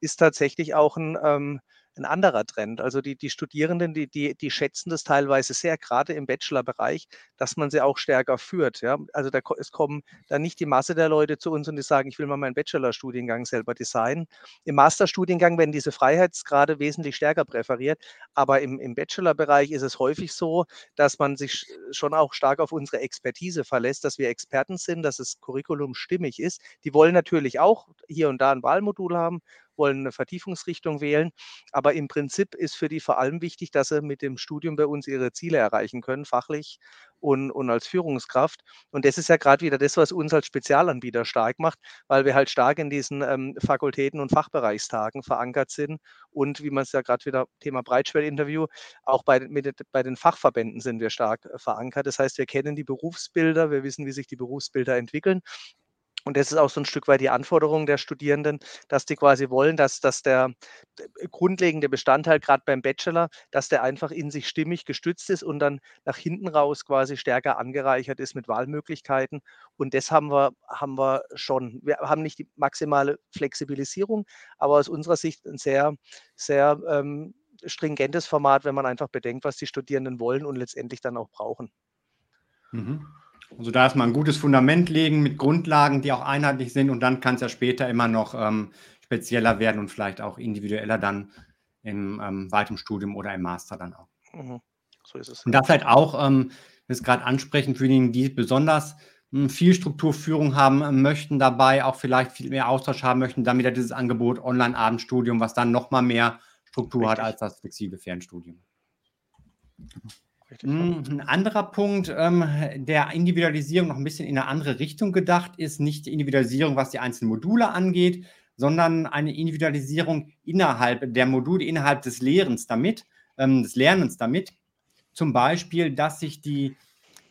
ist tatsächlich auch ein ähm, 'n anderer Trend. Also, die die Studierenden, die die die schätzen das teilweise sehr, gerade im Bachelorbereich, dass man sie auch stärker führt, ja. Also, da es kommen dann nicht die Masse der Leute zu uns und die sagen: „Ich will mal meinen Bachelorstudiengang selber designen.“ Im Masterstudiengang werden diese Freiheitsgrade wesentlich stärker präferiert, aber im im Bachelorbereich ist es häufig so, dass man sich schon auch stark auf unsere Expertise verlässt, dass wir Experten sind, dass das Curriculum stimmig ist. Die wollen natürlich auch hier und da ein Wahlmodul haben wollen eine Vertiefungsrichtung wählen. Aber im Prinzip ist für die vor allem wichtig, dass sie mit dem Studium bei uns ihre Ziele erreichen können, fachlich und, und als Führungskraft. Und das ist ja gerade wieder das, was uns als Spezialanbieter stark macht, weil wir halt stark in diesen ähm, Fakultäten und Fachbereichstagen verankert sind. Und wie man es ja gerade wieder Thema Breitschwell-Interview, auch bei, mit, bei den Fachverbänden sind wir stark äh, verankert. Das heißt, wir kennen die Berufsbilder, wir wissen, wie sich die Berufsbilder entwickeln und das ist auch so ein Stück weit die Anforderung der Studierenden, dass die quasi wollen, dass dass der grundlegende Bestandteil gerade beim Bachelor, dass der einfach in sich stimmig gestützt ist und dann nach hinten raus quasi stärker angereichert ist mit Wahlmöglichkeiten. Und das haben wir haben wir schon. Wir haben nicht die maximale Flexibilisierung, aber aus unserer Sicht ein sehr, sehr, ähm, stringentes Format, wenn man einfach bedenkt, was die Studierenden wollen und letztendlich dann auch brauchen. Mhm. Also da ist mal ein gutes Fundament legen mit Grundlagen, die auch einheitlich sind und dann kann es ja später immer noch ähm, spezieller werden und vielleicht auch individueller dann im ähm, weiteren Studium oder im Master dann auch. Mhm. So ist es. Und da vielleicht auch, ähm, das gerade ansprechen für diejenigen, die besonders hm, viel Strukturführung haben äh, möchten, dabei auch vielleicht viel mehr Austausch haben möchten, dann wieder dieses Angebot Online-Abendstudium, was dann nochmal mehr Struktur Richtig. hat als das flexible Fernstudium. Richtig. Hm, ein anderer Punkt ähm, der Individualisierung noch ein bisschen in eine andere Richtung gedacht ist nicht die Individualisierung, was die einzelnen Module angeht, sondern eine Individualisierung innerhalb der Module, innerhalb des Lehrens damit, ähm, des Lernens damit. Zum Beispiel, dass sich die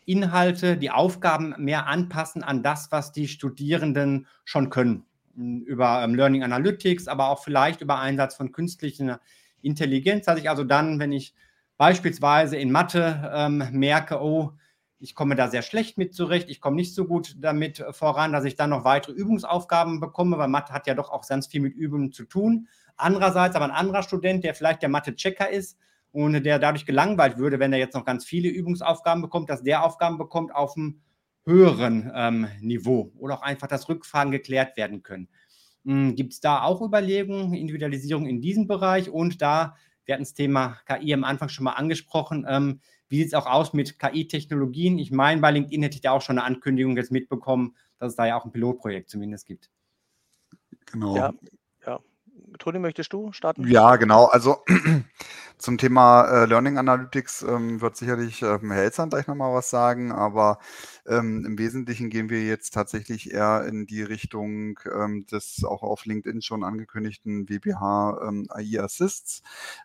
Inhalte, die Aufgaben mehr anpassen an das, was die Studierenden schon können. Über ähm, Learning Analytics, aber auch vielleicht über Einsatz von künstlicher Intelligenz, dass ich also dann, wenn ich beispielsweise in Mathe ähm, merke, oh, ich komme da sehr schlecht mit zurecht, ich komme nicht so gut damit voran, dass ich dann noch weitere Übungsaufgaben bekomme, weil Mathe hat ja doch auch ganz viel mit Übungen zu tun. Andererseits aber ein anderer Student, der vielleicht der Mathe-Checker ist und der dadurch gelangweilt würde, wenn er jetzt noch ganz viele Übungsaufgaben bekommt, dass der Aufgaben bekommt auf einem höheren ähm, Niveau oder auch einfach das Rückfahren geklärt werden können. Hm, Gibt es da auch Überlegungen, Individualisierung in diesem Bereich und da wir hatten das Thema KI am Anfang schon mal angesprochen. Ähm, wie sieht es auch aus mit KI-Technologien? Ich meine, bei LinkedIn hätte ich da auch schon eine Ankündigung jetzt mitbekommen, dass es da ja auch ein Pilotprojekt zumindest gibt. Genau. Ja, ja. Toni, möchtest du starten? Ja, genau. Also zum Thema äh, Learning Analytics ähm, wird sicherlich ähm, Herr Elzern gleich nochmal was sagen, aber ähm, im Wesentlichen gehen wir jetzt tatsächlich eher in die Richtung ähm, des auch auf LinkedIn schon angekündigten WBH ähm, AI Assists,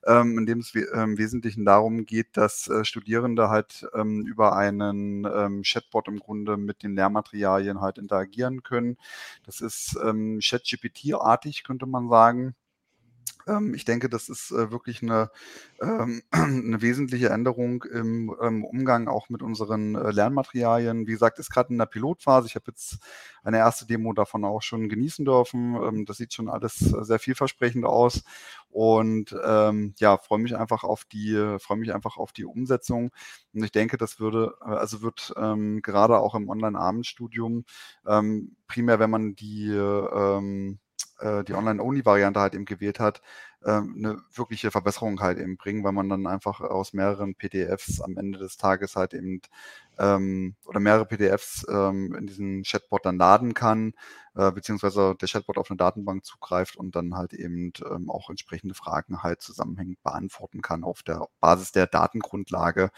ähm, in dem es we im Wesentlichen darum geht, dass äh, Studierende halt ähm, über einen ähm, Chatbot im Grunde mit den Lehrmaterialien halt interagieren können. Das ist ähm, ChatGPT-artig, könnte man sagen. Ähm, ich denke, das ist äh, wirklich eine, ähm, [CLEARS THROAT] eine wesentliche Änderung im ähm, Umgang auch mit unseren äh, Lernmaterialien. Wie gesagt, ist gerade in der Pilotphase. Ich habe jetzt eine erste Demo davon auch schon genießen dürfen. Ähm, das sieht schon alles sehr vielversprechend aus und ähm, ja, freue mich einfach auf die, freue mich einfach auf die Umsetzung. Und ich denke, das würde, also wird ähm, gerade auch im Online-Abendstudium primär, wenn man die äh, die Online-Only-Variante halt eben gewählt hat, ähm, eine wirkliche Verbesserung halt eben bringen, weil man dann einfach aus mehreren PDFs am Ende des Tages halt eben ähm, oder mehrere PDFs ähm, in diesen Chatbot dann laden kann, äh, beziehungsweise der Chatbot auf eine Datenbank zugreift und dann halt eben ähm, auch entsprechende Fragen halt zusammenhängend beantworten kann auf der Basis der Datengrundlage.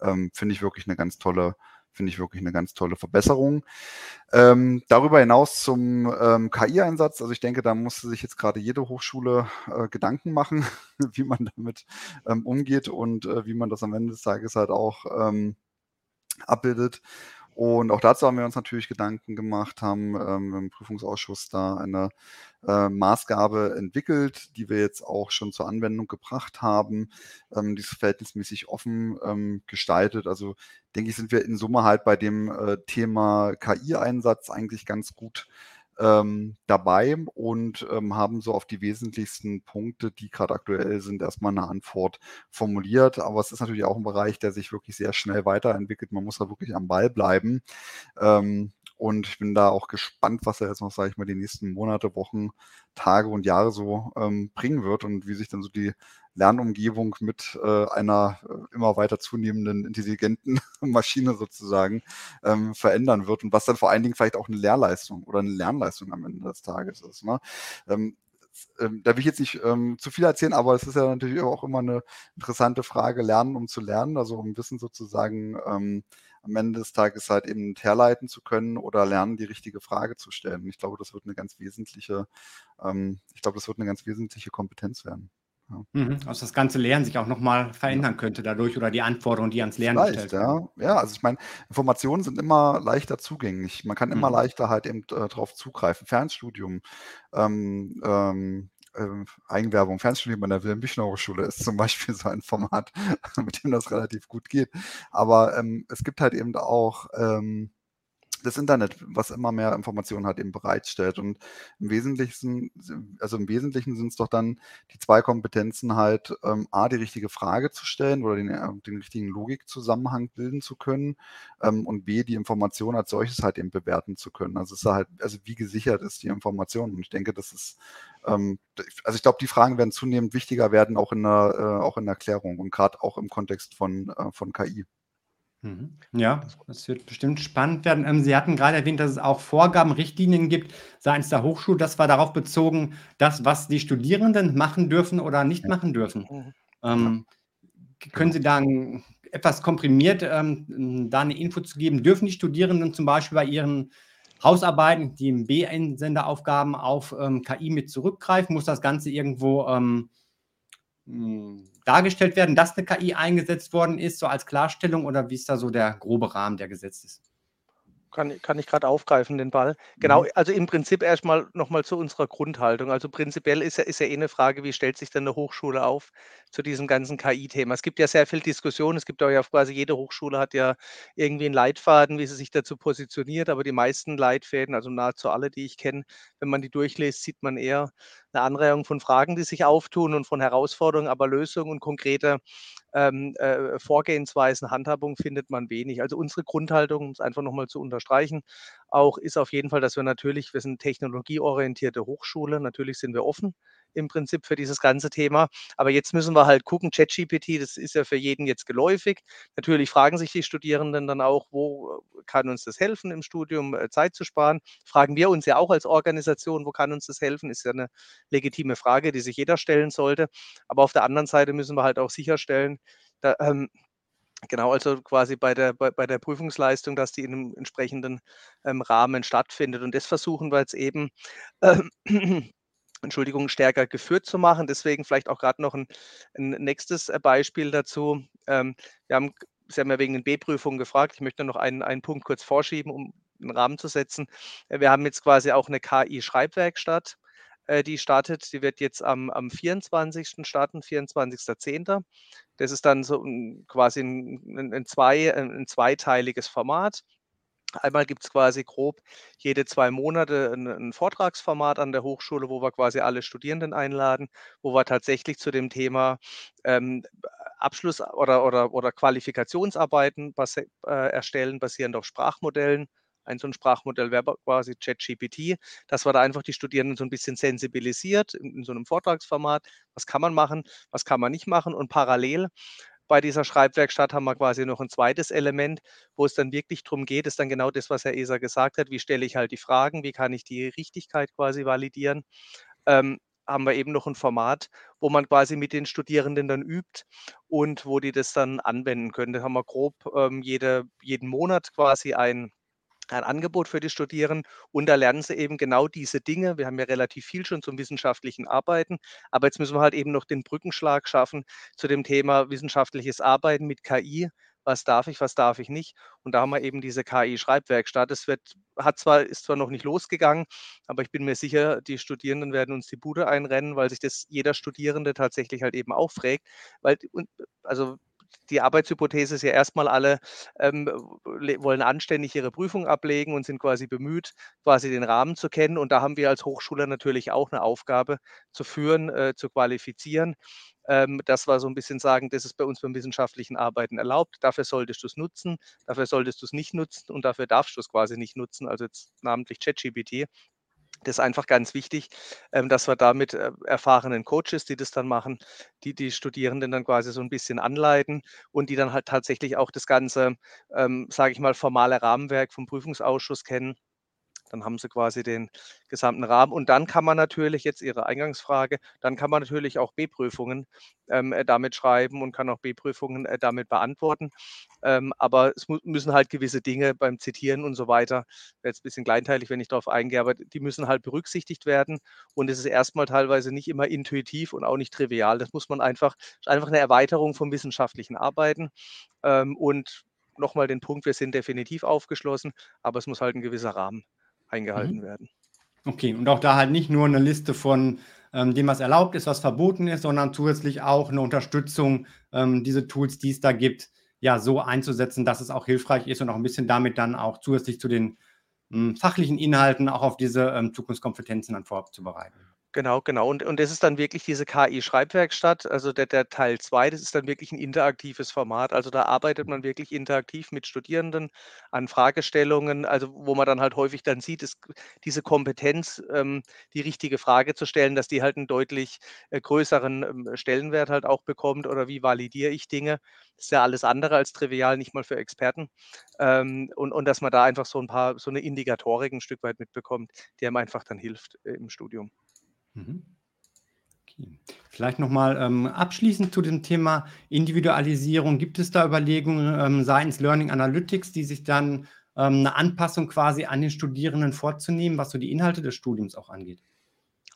Ähm, Finde ich wirklich eine ganz tolle Finde ich wirklich eine ganz tolle Verbesserung. Ähm, darüber hinaus zum ähm, KI-Einsatz. Also ich denke, da musste sich jetzt gerade jede Hochschule äh, Gedanken machen, [LAUGHS] wie man damit ähm, umgeht und äh, wie man das am Ende des Tages halt auch ähm, abbildet. Und auch dazu haben wir uns natürlich Gedanken gemacht, haben ähm, im Prüfungsausschuss da eine äh, Maßgabe entwickelt, die wir jetzt auch schon zur Anwendung gebracht haben. Ähm, die ist verhältnismäßig offen ähm, gestaltet. Also denke ich, sind wir in Summe halt bei dem äh, Thema KI-Einsatz eigentlich ganz gut ähm, dabei und ähm, haben so auf die wesentlichsten Punkte, die gerade aktuell sind, erstmal eine Antwort formuliert. Aber es ist natürlich auch ein Bereich, der sich wirklich sehr schnell weiterentwickelt. Man muss da wirklich am Ball bleiben. Ähm, und ich bin da auch gespannt, was er jetzt noch, sage ich mal, die nächsten Monate, Wochen, Tage und Jahre so ähm, bringen wird und wie sich dann so die Lernumgebung mit äh, einer äh, immer weiter zunehmenden intelligenten [LAUGHS] Maschine sozusagen ähm, verändern wird und was dann vor allen Dingen vielleicht auch eine Lehrleistung oder eine Lernleistung am Ende des Tages ist. Ne? Ähm, ähm, da will ich jetzt nicht ähm, zu viel erzählen, aber es ist ja natürlich auch immer eine interessante Frage, lernen, um zu lernen, also um Wissen sozusagen ähm, am Ende des Tages halt eben herleiten zu können oder lernen, die richtige Frage zu stellen. Ich glaube, das wird eine ganz wesentliche, ähm, ich glaube, das wird eine ganz wesentliche Kompetenz werden. Mhm, also das ganze Lernen sich auch nochmal verändern ja. könnte dadurch oder die Anforderungen, die ans Lernen gestellt werden. Ja. ja, also ich meine, Informationen sind immer leichter zugänglich. Man kann immer mhm. leichter halt eben äh, darauf zugreifen. Fernstudium, ähm, ähm, äh, Eigenwerbung, Fernstudium an der Wilhelm-Büchner-Hochschule ist zum Beispiel so ein Format, [LAUGHS] mit dem das relativ gut geht. Aber ähm, es gibt halt eben auch ähm, das Internet, was immer mehr Informationen hat, eben bereitstellt. Und im Wesentlichen, also im Wesentlichen sind es doch dann die zwei Kompetenzen halt, ähm, A, die richtige Frage zu stellen oder den, äh, den richtigen Logikzusammenhang bilden zu können ähm, und B, die Information als solches halt eben bewerten zu können. Also es ist halt, also wie gesichert ist die Information? Und ich denke, das ist, ähm, also ich glaube, die Fragen werden zunehmend wichtiger werden, auch in der, äh, auch in der Erklärung und gerade auch im Kontext von, äh, von KI. Mhm. Ja, das wird bestimmt spannend werden. Ähm, Sie hatten gerade erwähnt, dass es auch Vorgaben, Richtlinien gibt seitens der Hochschule. Das war darauf bezogen, das, was die Studierenden machen dürfen oder nicht machen dürfen. Mhm. Ähm, können Sie da etwas komprimiert ähm, da eine Info zu geben? Dürfen die Studierenden zum Beispiel bei ihren Hausarbeiten, die im B-Einsenderaufgaben auf ähm, KI mit zurückgreifen? Muss das Ganze irgendwo ähm, hm, dargestellt werden, dass eine KI eingesetzt worden ist, so als Klarstellung oder wie ist da so der grobe Rahmen, der gesetzt ist? Kann, kann ich gerade aufgreifen, den Ball. Genau, mhm. also im Prinzip erstmal nochmal zu unserer Grundhaltung. Also prinzipiell ist ja, ist ja eh eine Frage, wie stellt sich denn eine Hochschule auf zu diesem ganzen KI-Thema? Es gibt ja sehr viel Diskussion. Es gibt auch ja quasi jede Hochschule hat ja irgendwie einen Leitfaden, wie sie sich dazu positioniert. Aber die meisten Leitfäden, also nahezu alle, die ich kenne, wenn man die durchliest, sieht man eher eine Anreihung von Fragen, die sich auftun und von Herausforderungen, aber Lösungen und konkrete ähm, äh, Vorgehensweisen, Handhabung findet man wenig. Also unsere Grundhaltung, um es einfach nochmal zu unterstreichen, auch ist auf jeden Fall, dass wir natürlich, wir sind technologieorientierte Hochschule, natürlich sind wir offen im Prinzip für dieses ganze Thema. Aber jetzt müssen wir halt gucken, ChatGPT, das ist ja für jeden jetzt geläufig. Natürlich fragen sich die Studierenden dann auch, wo kann uns das helfen im Studium, äh, Zeit zu sparen? Fragen wir uns ja auch als Organisation, wo kann uns das helfen? Ist ja eine legitime Frage, die sich jeder stellen sollte. Aber auf der anderen Seite müssen wir halt auch sicherstellen, da, ähm, Genau, also quasi bei der, bei, bei der Prüfungsleistung, dass die in einem entsprechenden ähm, Rahmen stattfindet. Und das versuchen wir jetzt eben ähm, [CLEARS THROAT] Entschuldigung, stärker geführt zu machen. Deswegen vielleicht auch gerade noch ein, ein nächstes äh, Beispiel dazu. Ähm, wir haben, Sie haben ja wegen den B-Prüfungen gefragt. Ich möchte noch einen, einen Punkt kurz vorschieben, um einen Rahmen zu setzen. Äh, wir haben jetzt quasi auch eine KI-Schreibwerkstatt, äh, die startet. Die wird jetzt am, am 24. starten, 24.10. Das ist dann so quasi ein, ein, zwei, ein zweiteiliges Format. Einmal gibt es quasi grob jede zwei Monate ein, ein, Vortragsformat an der Hochschule, wo wir quasi alle Studierenden einladen, wo wir tatsächlich zu dem Thema ähm, Abschluss- oder, oder, oder Qualifikationsarbeiten basi äh, erstellen, basierend auf Sprachmodellen. Ein so ein Sprachmodell wäre quasi ChatGPT, dass wir da einfach die Studierenden so ein bisschen sensibilisiert in, in so einem Vortragsformat. Was kann man machen, was kann man nicht machen und parallel bei dieser Schreibwerkstatt haben wir quasi noch ein zweites Element, wo es dann wirklich darum geht, ist dann genau das, was Herr Eser gesagt hat, wie stelle ich halt die Fragen, wie kann ich die Richtigkeit quasi validieren. Ähm, haben wir eben noch ein Format, wo man quasi mit den Studierenden dann übt und wo die das dann anwenden können. Da haben wir grob ähm, jede, jeden Monat quasi ein ein Angebot für die Studierenden und da lernen sie eben genau diese Dinge. Wir haben ja relativ viel schon zum wissenschaftlichen Arbeiten, aber jetzt müssen wir halt eben noch den Brückenschlag schaffen zu dem Thema wissenschaftliches Arbeiten mit KI. was darf ich, was darf ich nicht. Und da haben wir eben diese KI-Schreibwerkstatt. Das wird, hat zwar, ist zwar noch nicht losgegangen, aber ich bin mir sicher, die Studierenden werden uns die Bude einrennen, weil sich das jeder Studierende tatsächlich halt eben auch fragt. Weil, also die Arbeitshypothese ist ja erstmal alle ähm, wollen anständig ihre Prüfung ablegen und sind quasi bemüht, quasi den Rahmen zu kennen. Und da haben wir als Hochschule natürlich auch eine Aufgabe zu führen, äh, zu qualifizieren. Ähm, das war so ein bisschen sagen, das ist bei uns beim wissenschaftlichen Arbeiten erlaubt. Dafür solltest du es nutzen, dafür solltest du es nicht nutzen und dafür darfst du es quasi nicht nutzen. Also jetzt namentlich ChatGPT. Das ist einfach ganz wichtig, ähm, dass wir da mit äh, erfahrenen Coaches, die das dann machen, die die Studierenden dann quasi so ein bisschen anleiten und die dann halt tatsächlich auch das ganze, ähm, sage ich mal, formale Rahmenwerk vom Prüfungsausschuss kennen dann haben sie quasi den gesamten Rahmen. Und dann kann man natürlich, jetzt Ihre Eingangsfrage, dann kann man natürlich auch B-Prüfungen ähm, äh, damit schreiben und kann auch B-Prüfungen äh, damit beantworten. Ähm, aber es müssen halt gewisse Dinge beim Zitieren und so weiter, jetzt ein bisschen kleinteilig, wenn ich darauf eingehe, aber die müssen halt berücksichtigt werden. Und es ist erstmal teilweise nicht immer intuitiv und auch nicht trivial. Das muss man einfach, einfach eine Erweiterung vom wissenschaftlichen Arbeiten. Ähm, und nochmal den Punkt, wir sind definitiv aufgeschlossen, aber es muss halt ein gewisser Rahmen eingehalten mhm. werden. Okay, und auch da halt nicht nur eine Liste von ähm, dem, was erlaubt ist, was verboten ist, sondern zusätzlich auch eine Unterstützung, ähm, diese Tools, die es da gibt, ja, so einzusetzen, dass es auch hilfreich ist und auch ein bisschen damit dann auch zusätzlich zu den ähm, fachlichen Inhalten auch auf diese ähm, Zukunftskompetenzen dann vorzubereiten. Genau, genau. Und, und das ist dann wirklich diese KI-Schreibwerkstatt, also der, der Teil 2, das ist dann wirklich ein interaktives Format. Also da arbeitet man wirklich interaktiv mit Studierenden an Fragestellungen, also wo man dann halt häufig dann sieht, ist diese Kompetenz, ähm, die richtige Frage zu stellen, dass die halt einen deutlich äh, größeren ähm, Stellenwert halt auch bekommt oder wie validiere ich Dinge. Das ist ja alles andere als trivial, nicht mal für Experten. Ähm, und, und dass man da einfach so ein paar, so eine Indikatorik ein Stück weit mitbekommt, die einem einfach dann hilft äh, im Studium. Mhm. Okay. Vielleicht nochmal ähm, abschließend zu dem Thema Individualisierung. Gibt es da Überlegungen ähm, seitens Learning Analytics, die sich dann ähm, eine Anpassung quasi an den Studierenden vorzunehmen, was so die Inhalte des Studiums auch angeht?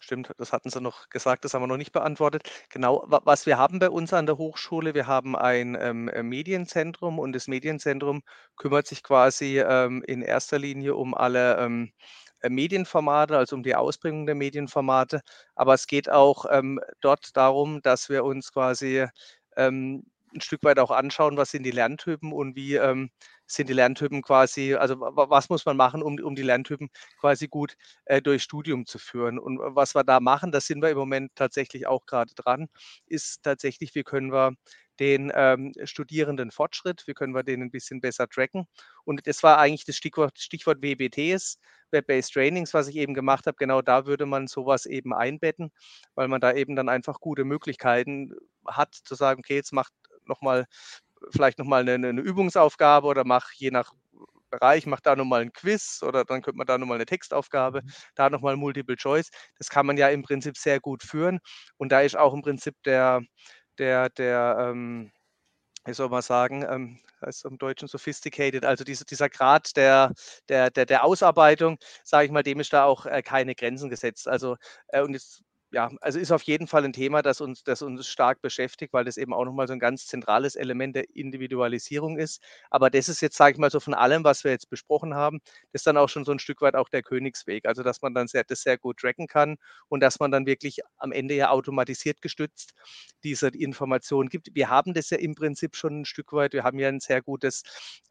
Stimmt, das hatten Sie noch gesagt, das haben wir noch nicht beantwortet. Genau, was wir haben bei uns an der Hochschule, wir haben ein ähm, äh, Medienzentrum und das Medienzentrum kümmert sich quasi ähm, in erster Linie um alle ähm, äh, Medienformate, also um die Ausbringung der Medienformate. Aber es geht auch ähm, dort darum, dass wir uns quasi ähm, ein Stück weit auch anschauen, was sind die Lerntypen und wie ähm, sind die Lerntypen quasi, also was muss man machen, um, um die Lerntypen quasi gut äh, durch Studium zu führen. Und was wir da machen, das sind wir im Moment tatsächlich auch gerade dran, ist tatsächlich, wie können wir den ähm, Studierenden Fortschritt, wie können wir den ein bisschen besser tracken. Und das war eigentlich das Stichwort, Stichwort WBTs, Web-Based Trainings, was ich eben gemacht habe. Genau da würde man sowas eben einbetten, weil man da eben dann einfach gute Möglichkeiten hat, zu sagen, okay, jetzt macht nochmal, vielleicht nochmal eine, eine Übungsaufgabe oder mach je nach Bereich, mach da nochmal ein Quiz oder dann könnte man da nochmal eine Textaufgabe, mhm. da nochmal Multiple Choice. Das kann man ja im Prinzip sehr gut führen. Und da ist auch im Prinzip der, der, der, ähm, wie soll man sagen, ähm, heißt im Deutschen sophisticated, also diese, dieser Grad der, der, der, der Ausarbeitung, sage ich mal, dem ist da auch äh, keine Grenzen gesetzt. Also, äh, und jetzt ja, also ist auf jeden Fall ein Thema, das uns, das uns stark beschäftigt, weil das eben auch nochmal so ein ganz zentrales Element der Individualisierung ist. Aber das ist jetzt, sage ich mal, so von allem, was wir jetzt besprochen haben, das ist dann auch schon so ein Stück weit auch der Königsweg. Also, dass man dann sehr, das sehr gut tracken kann und dass man dann wirklich am Ende ja automatisiert gestützt diese Informationen gibt. Wir haben das ja im Prinzip schon ein Stück weit. Wir haben ja ein sehr gutes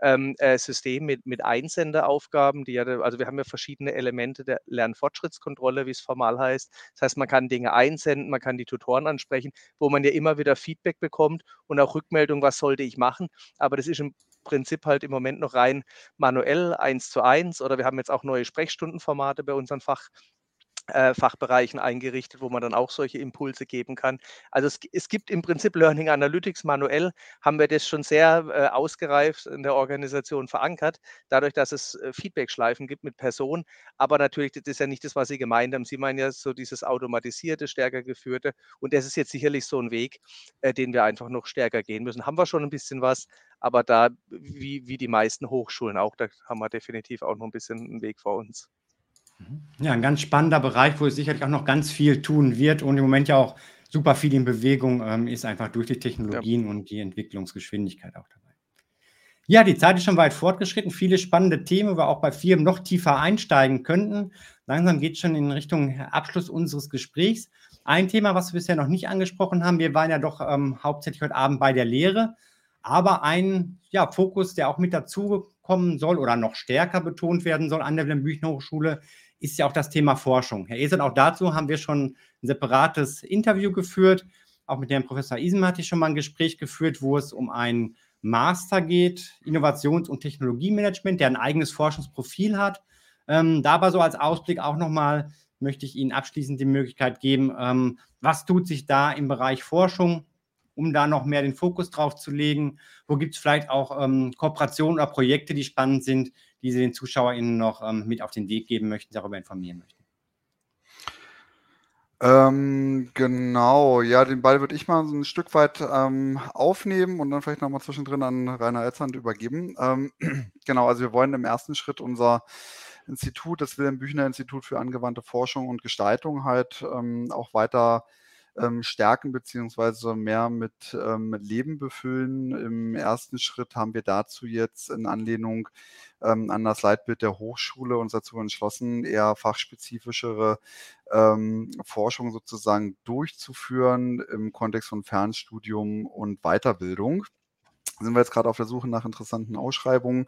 ähm, äh, System mit, mit Einsenderaufgaben, die ja, also wir haben ja verschiedene Elemente der Lernfortschrittskontrolle, wie es formal heißt. Das heißt, man kann Dinge einsenden, man kann die Tutoren ansprechen, wo man ja immer wieder Feedback bekommt und auch Rückmeldung, was sollte ich machen. Aber das ist im Prinzip halt im Moment noch rein manuell, eins zu eins. Oder wir haben jetzt auch neue Sprechstundenformate bei unseren Fach, äh, Fachbereichen eingerichtet, wo man dann auch solche Impulse geben kann. Also es, es, gibt im Prinzip Learning Analytics manuell, haben wir das schon sehr äh, ausgereift in der Organisation verankert, dadurch, dass es äh, Feedback-Schleifen gibt mit Personen. Aber natürlich, das ist ja nicht das, was Sie gemeint haben. Sie meinen ja so dieses automatisierte, stärker geführte. Und das ist jetzt sicherlich so ein Weg, äh, den wir einfach noch stärker gehen müssen. Haben wir schon ein bisschen was, aber da, wie, wie die meisten Hochschulen auch, da haben wir definitiv auch noch ein bisschen einen Weg vor uns. Mhm. Ja, ein ganz spannender Bereich, wo es sicherlich auch noch ganz viel tun wird und im Moment ja auch super viel in Bewegung ähm, ist, einfach durch die Technologien ja. und die Entwicklungsgeschwindigkeit auch dabei. Ja, die Zeit ist schon weit fortgeschritten. Viele spannende Themen, wo wir auch bei Firmen noch tiefer einsteigen könnten. Langsam geht es schon in Richtung Abschluss unseres Gesprächs. Ein Thema, was wir bisher noch nicht angesprochen haben, wir waren ja doch ähm, hauptsächlich heute Abend bei der Lehre, aber ein ja, Fokus, der auch mit dazukommen soll oder noch stärker betont werden soll an der Wilhelm Hochschule, ist ja auch das Thema Forschung. Herr Esel, auch dazu haben wir schon ein separates Interview geführt. Auch mit Herrn Professor Isen hatte ich schon mal ein Gespräch geführt, wo es um ein Master geht, Innovations- und Technologiemanagement, der ein eigenes Forschungsprofil hat. Ähm, dabei so als Ausblick auch nochmal möchte ich Ihnen abschließend die Möglichkeit geben, ähm, was tut sich da im Bereich Forschung, um da noch mehr den Fokus drauf zu legen? Wo gibt es vielleicht auch ähm, Kooperationen oder Projekte, die spannend sind, die Sie den ZuschauerInnen noch ähm, mit auf den Weg geben möchten, darüber informieren möchten? Ähm, genau, ja, den Ball würde ich mal so ein Stück weit ähm, aufnehmen und dann vielleicht nochmal zwischendrin an Rainer Elzand übergeben. Ähm, [CLEARS THROAT] genau, also wir wollen im ersten Schritt unser Institut, das Wilhelm Büchner Institut für angewandte Forschung und Gestaltung halt ähm, auch weiter ähm, stärken beziehungsweise mehr mit, ähm, Leben befüllen. Im ersten Schritt haben wir dazu jetzt in Anlehnung ähm, an das Leitbild der Hochschule uns dazu entschlossen, eher fachspezifischere ähm, Forschung sozusagen durchzuführen im Kontext von Fernstudium und Weiterbildung sind wir jetzt gerade auf der Suche nach interessanten Ausschreibungen,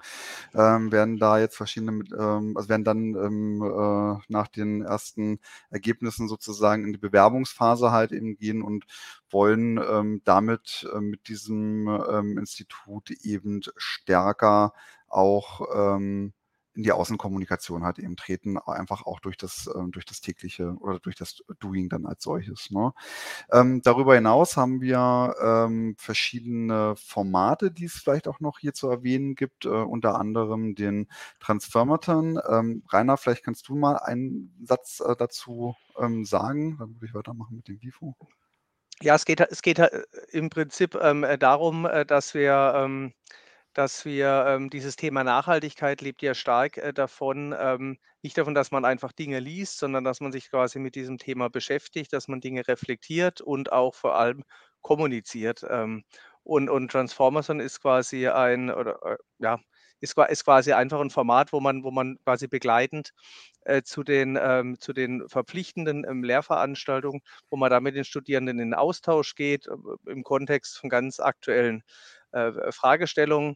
ähm, werden da jetzt verschiedene, ähm, also werden dann ähm, äh, nach den ersten Ergebnissen sozusagen in die Bewerbungsphase halt eben gehen und wollen ähm, damit äh, mit diesem ähm, Institut eben stärker auch ähm, in die Außenkommunikation halt eben treten, einfach auch durch das, äh, durch das tägliche oder durch das Doing dann als solches. Ne? Ähm, darüber hinaus haben wir ähm, verschiedene Formate, die es vielleicht auch noch hier zu erwähnen gibt, äh, unter anderem den Transformaton. Ähm, Rainer, vielleicht kannst du mal einen Satz äh, dazu ähm, sagen, dann würde ich weitermachen mit dem WIFO. Ja, es geht, es geht äh, im Prinzip ähm, äh, darum, äh, dass wir ähm, dass wir ähm, dieses Thema Nachhaltigkeit lebt ja stark äh, davon, ähm, nicht davon, dass man einfach Dinge liest, sondern dass man sich quasi mit diesem Thema beschäftigt, dass man Dinge reflektiert und auch vor allem kommuniziert. Ähm, und, und Transformerson ist quasi ein, oder äh, ja, ist, ist, quasi einfach ein Format, wo man, wo man quasi begleitend äh, zu, den, ähm, zu den verpflichtenden ähm, Lehrveranstaltungen, wo man da mit den Studierenden in Austausch geht, äh, im Kontext von ganz aktuellen äh, Fragestellungen,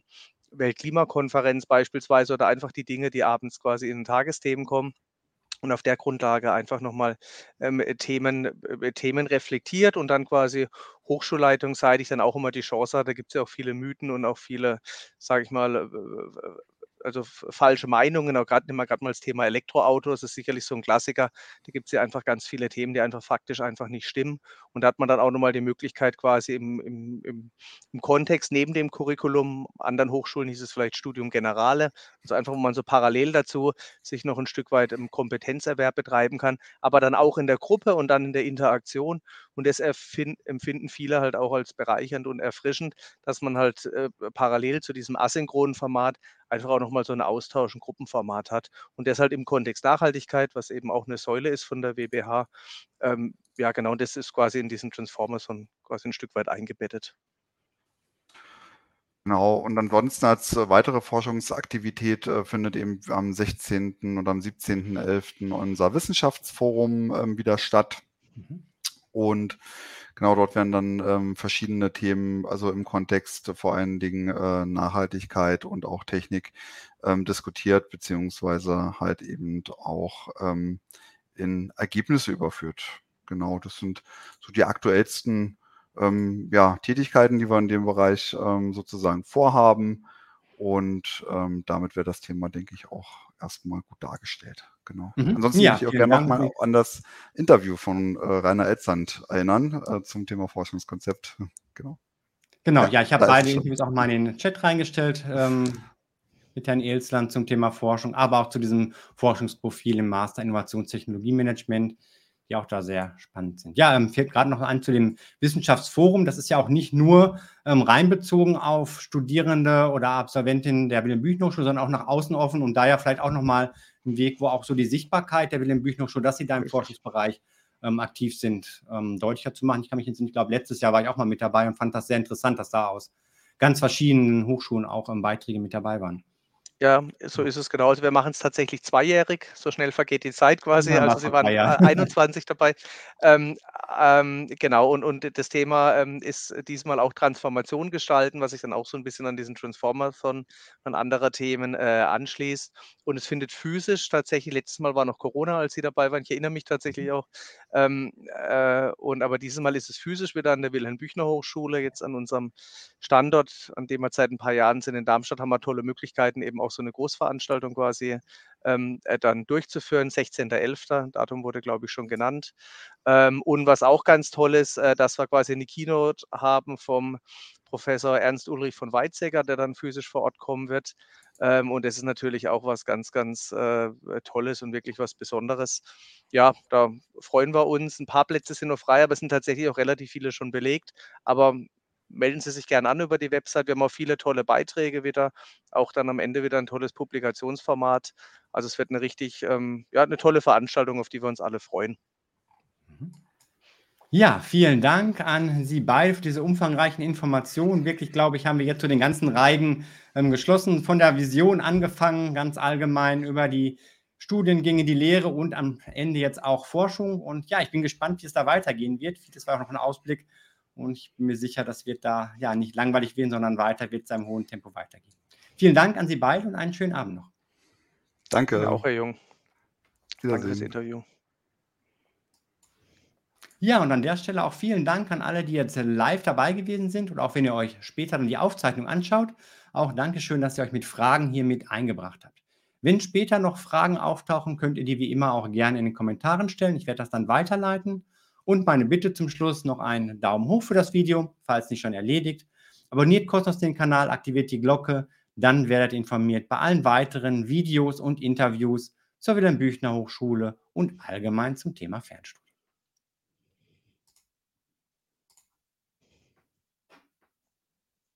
Weltklimakonferenz beispielsweise oder einfach die Dinge, die abends quasi in den Tagesthemen kommen und auf der Grundlage einfach nochmal ähm, Themen, äh, Themen reflektiert und dann quasi hochschulleitungsseitig dann auch immer die Chance hat. Da gibt es ja auch viele Mythen und auch viele, sage ich mal, äh, also falsche Meinungen, auch gerade mal, mal das Thema Elektroautos, ist sicherlich so ein Klassiker. Da gibt es ja einfach ganz viele Themen, die einfach faktisch einfach nicht stimmen. Und da hat man dann auch nochmal die Möglichkeit, quasi im, im, im, im Kontext neben dem Curriculum, anderen Hochschulen hieß es vielleicht Studium Generale, also einfach, wo man so parallel dazu sich noch ein Stück weit im Kompetenzerwerb betreiben kann, aber dann auch in der Gruppe und dann in der Interaktion. Und das empfinden viele halt auch als bereichernd und erfrischend, dass man halt äh, parallel zu diesem asynchronen Format einfach auch nochmal so einen Austausch, ein Gruppenformat hat. Und das halt im Kontext Nachhaltigkeit, was eben auch eine Säule ist von der WBH. Ähm, ja, genau, das ist quasi in diesen Transformers quasi ein Stück weit eingebettet. Genau, und ansonsten als äh, weitere Forschungsaktivität äh, findet eben am 16. oder am 17.11. unser Wissenschaftsforum ähm, wieder statt. Mhm. Und genau dort werden dann ähm, verschiedene Themen, also im Kontext vor allen Dingen äh, Nachhaltigkeit und auch Technik ähm, diskutiert, beziehungsweise halt eben auch ähm, in Ergebnisse überführt. Genau, das sind so die aktuellsten ähm, ja, Tätigkeiten, die wir in dem Bereich ähm, sozusagen vorhaben. Und ähm, damit wäre das Thema, denke ich, auch erstmal gut dargestellt. Genau. Mhm. Ansonsten ja, würde ich auch gerne nochmal an das Interview von äh, Rainer Elzand erinnern äh, zum Thema Forschungskonzept. [LAUGHS] Genau. Genau, ja, ja ich habe beide Interviews auch mal in den Chat reingestellt ähm, mit Herrn Elsland zum Thema Forschung, aber auch zu diesem Forschungsprofil im Master Innovationstechnologie Management die auch da sehr spannend sind. Ja, ähm, fällt gerade noch an zu dem Wissenschaftsforum. Das ist ja auch nicht nur ähm, reinbezogen auf Studierende oder Absolventinnen der Wilhelm Büchner Hochschule, sondern auch nach außen offen und daher vielleicht auch nochmal ein Weg, wo auch so die Sichtbarkeit der Wilhelm Büchner Hochschule, dass sie da im Forschungsbereich ähm, aktiv sind, ähm, deutlicher zu machen. Ich kann mich jetzt nicht, ich glaube, letztes Jahr war ich auch mal mit dabei und fand das sehr interessant, dass da aus ganz verschiedenen Hochschulen auch ähm, Beiträge mit dabei waren. Ja, so ist es genau. Also wir machen es tatsächlich zweijährig. So schnell vergeht die Zeit quasi. Ja, also Sie waren ja. 21 dabei. Ähm, ähm, genau, und, und das Thema ähm, ist diesmal auch Transformation gestalten, was sich dann auch so ein bisschen an diesen Transformer von, von anderer Themen äh, anschließt. Und es findet physisch tatsächlich, letztes Mal war noch Corona, als Sie dabei waren. Ich erinnere mich tatsächlich mhm. auch. Ähm, äh, und aber dieses Mal ist es physisch wieder an der Wilhelm-Büchner-Hochschule, jetzt an unserem Standort, an dem wir seit ein paar Jahren sind in Darmstadt, haben wir tolle Möglichkeiten, eben auch so eine Großveranstaltung quasi ähm, äh, dann durchzuführen. 16.11. Datum wurde, glaube ich, schon genannt. Ähm, und was auch ganz toll ist, äh, dass wir quasi eine Keynote haben vom Professor Ernst Ulrich von Weizsäcker, der dann physisch vor Ort kommen wird. Ähm, und das ist natürlich auch was ganz, ganz äh, Tolles und wirklich was Besonderes. Ja, da freuen wir uns. Ein paar Plätze sind noch frei, aber es sind tatsächlich auch relativ viele schon belegt. Aber melden Sie sich gerne an über die Website. Wir haben auch viele tolle Beiträge wieder, auch dann am Ende wieder ein tolles Publikationsformat. Also es wird eine richtig, ähm, ja, eine tolle Veranstaltung, auf die wir uns alle freuen. Mhm. Ja, vielen Dank an Sie beide für diese umfangreichen Informationen. Wirklich, glaube ich, haben wir jetzt so den ganzen Reigen ähm, geschlossen, von der Vision angefangen, ganz allgemein über die Studiengänge, die Lehre und am Ende jetzt auch Forschung. Und ja, ich bin gespannt, wie es da weitergehen wird. Vieles war auch noch ein Ausblick und ich bin mir sicher, das wird da ja nicht langweilig werden, sondern weiter wird es seinem hohen Tempo weitergehen. Vielen Dank an Sie beide und einen schönen Abend noch. Danke. Ja, auch, Herr Jung. Danke fürs Interview. Ja, und an der Stelle auch vielen Dank an alle, die jetzt live dabei gewesen sind und auch wenn ihr euch später dann die Aufzeichnung anschaut. Auch Dankeschön, dass ihr euch mit Fragen hier mit eingebracht habt. Wenn später noch Fragen auftauchen, könnt ihr die wie immer auch gerne in den Kommentaren stellen. Ich werde das dann weiterleiten. Und meine Bitte zum Schluss noch einen Daumen hoch für das Video, falls nicht schon erledigt. Abonniert kostenlos den Kanal, aktiviert die Glocke, dann werdet ihr informiert bei allen weiteren Videos und Interviews zur Wilhelm Büchner Hochschule und allgemein zum Thema Fernstudium.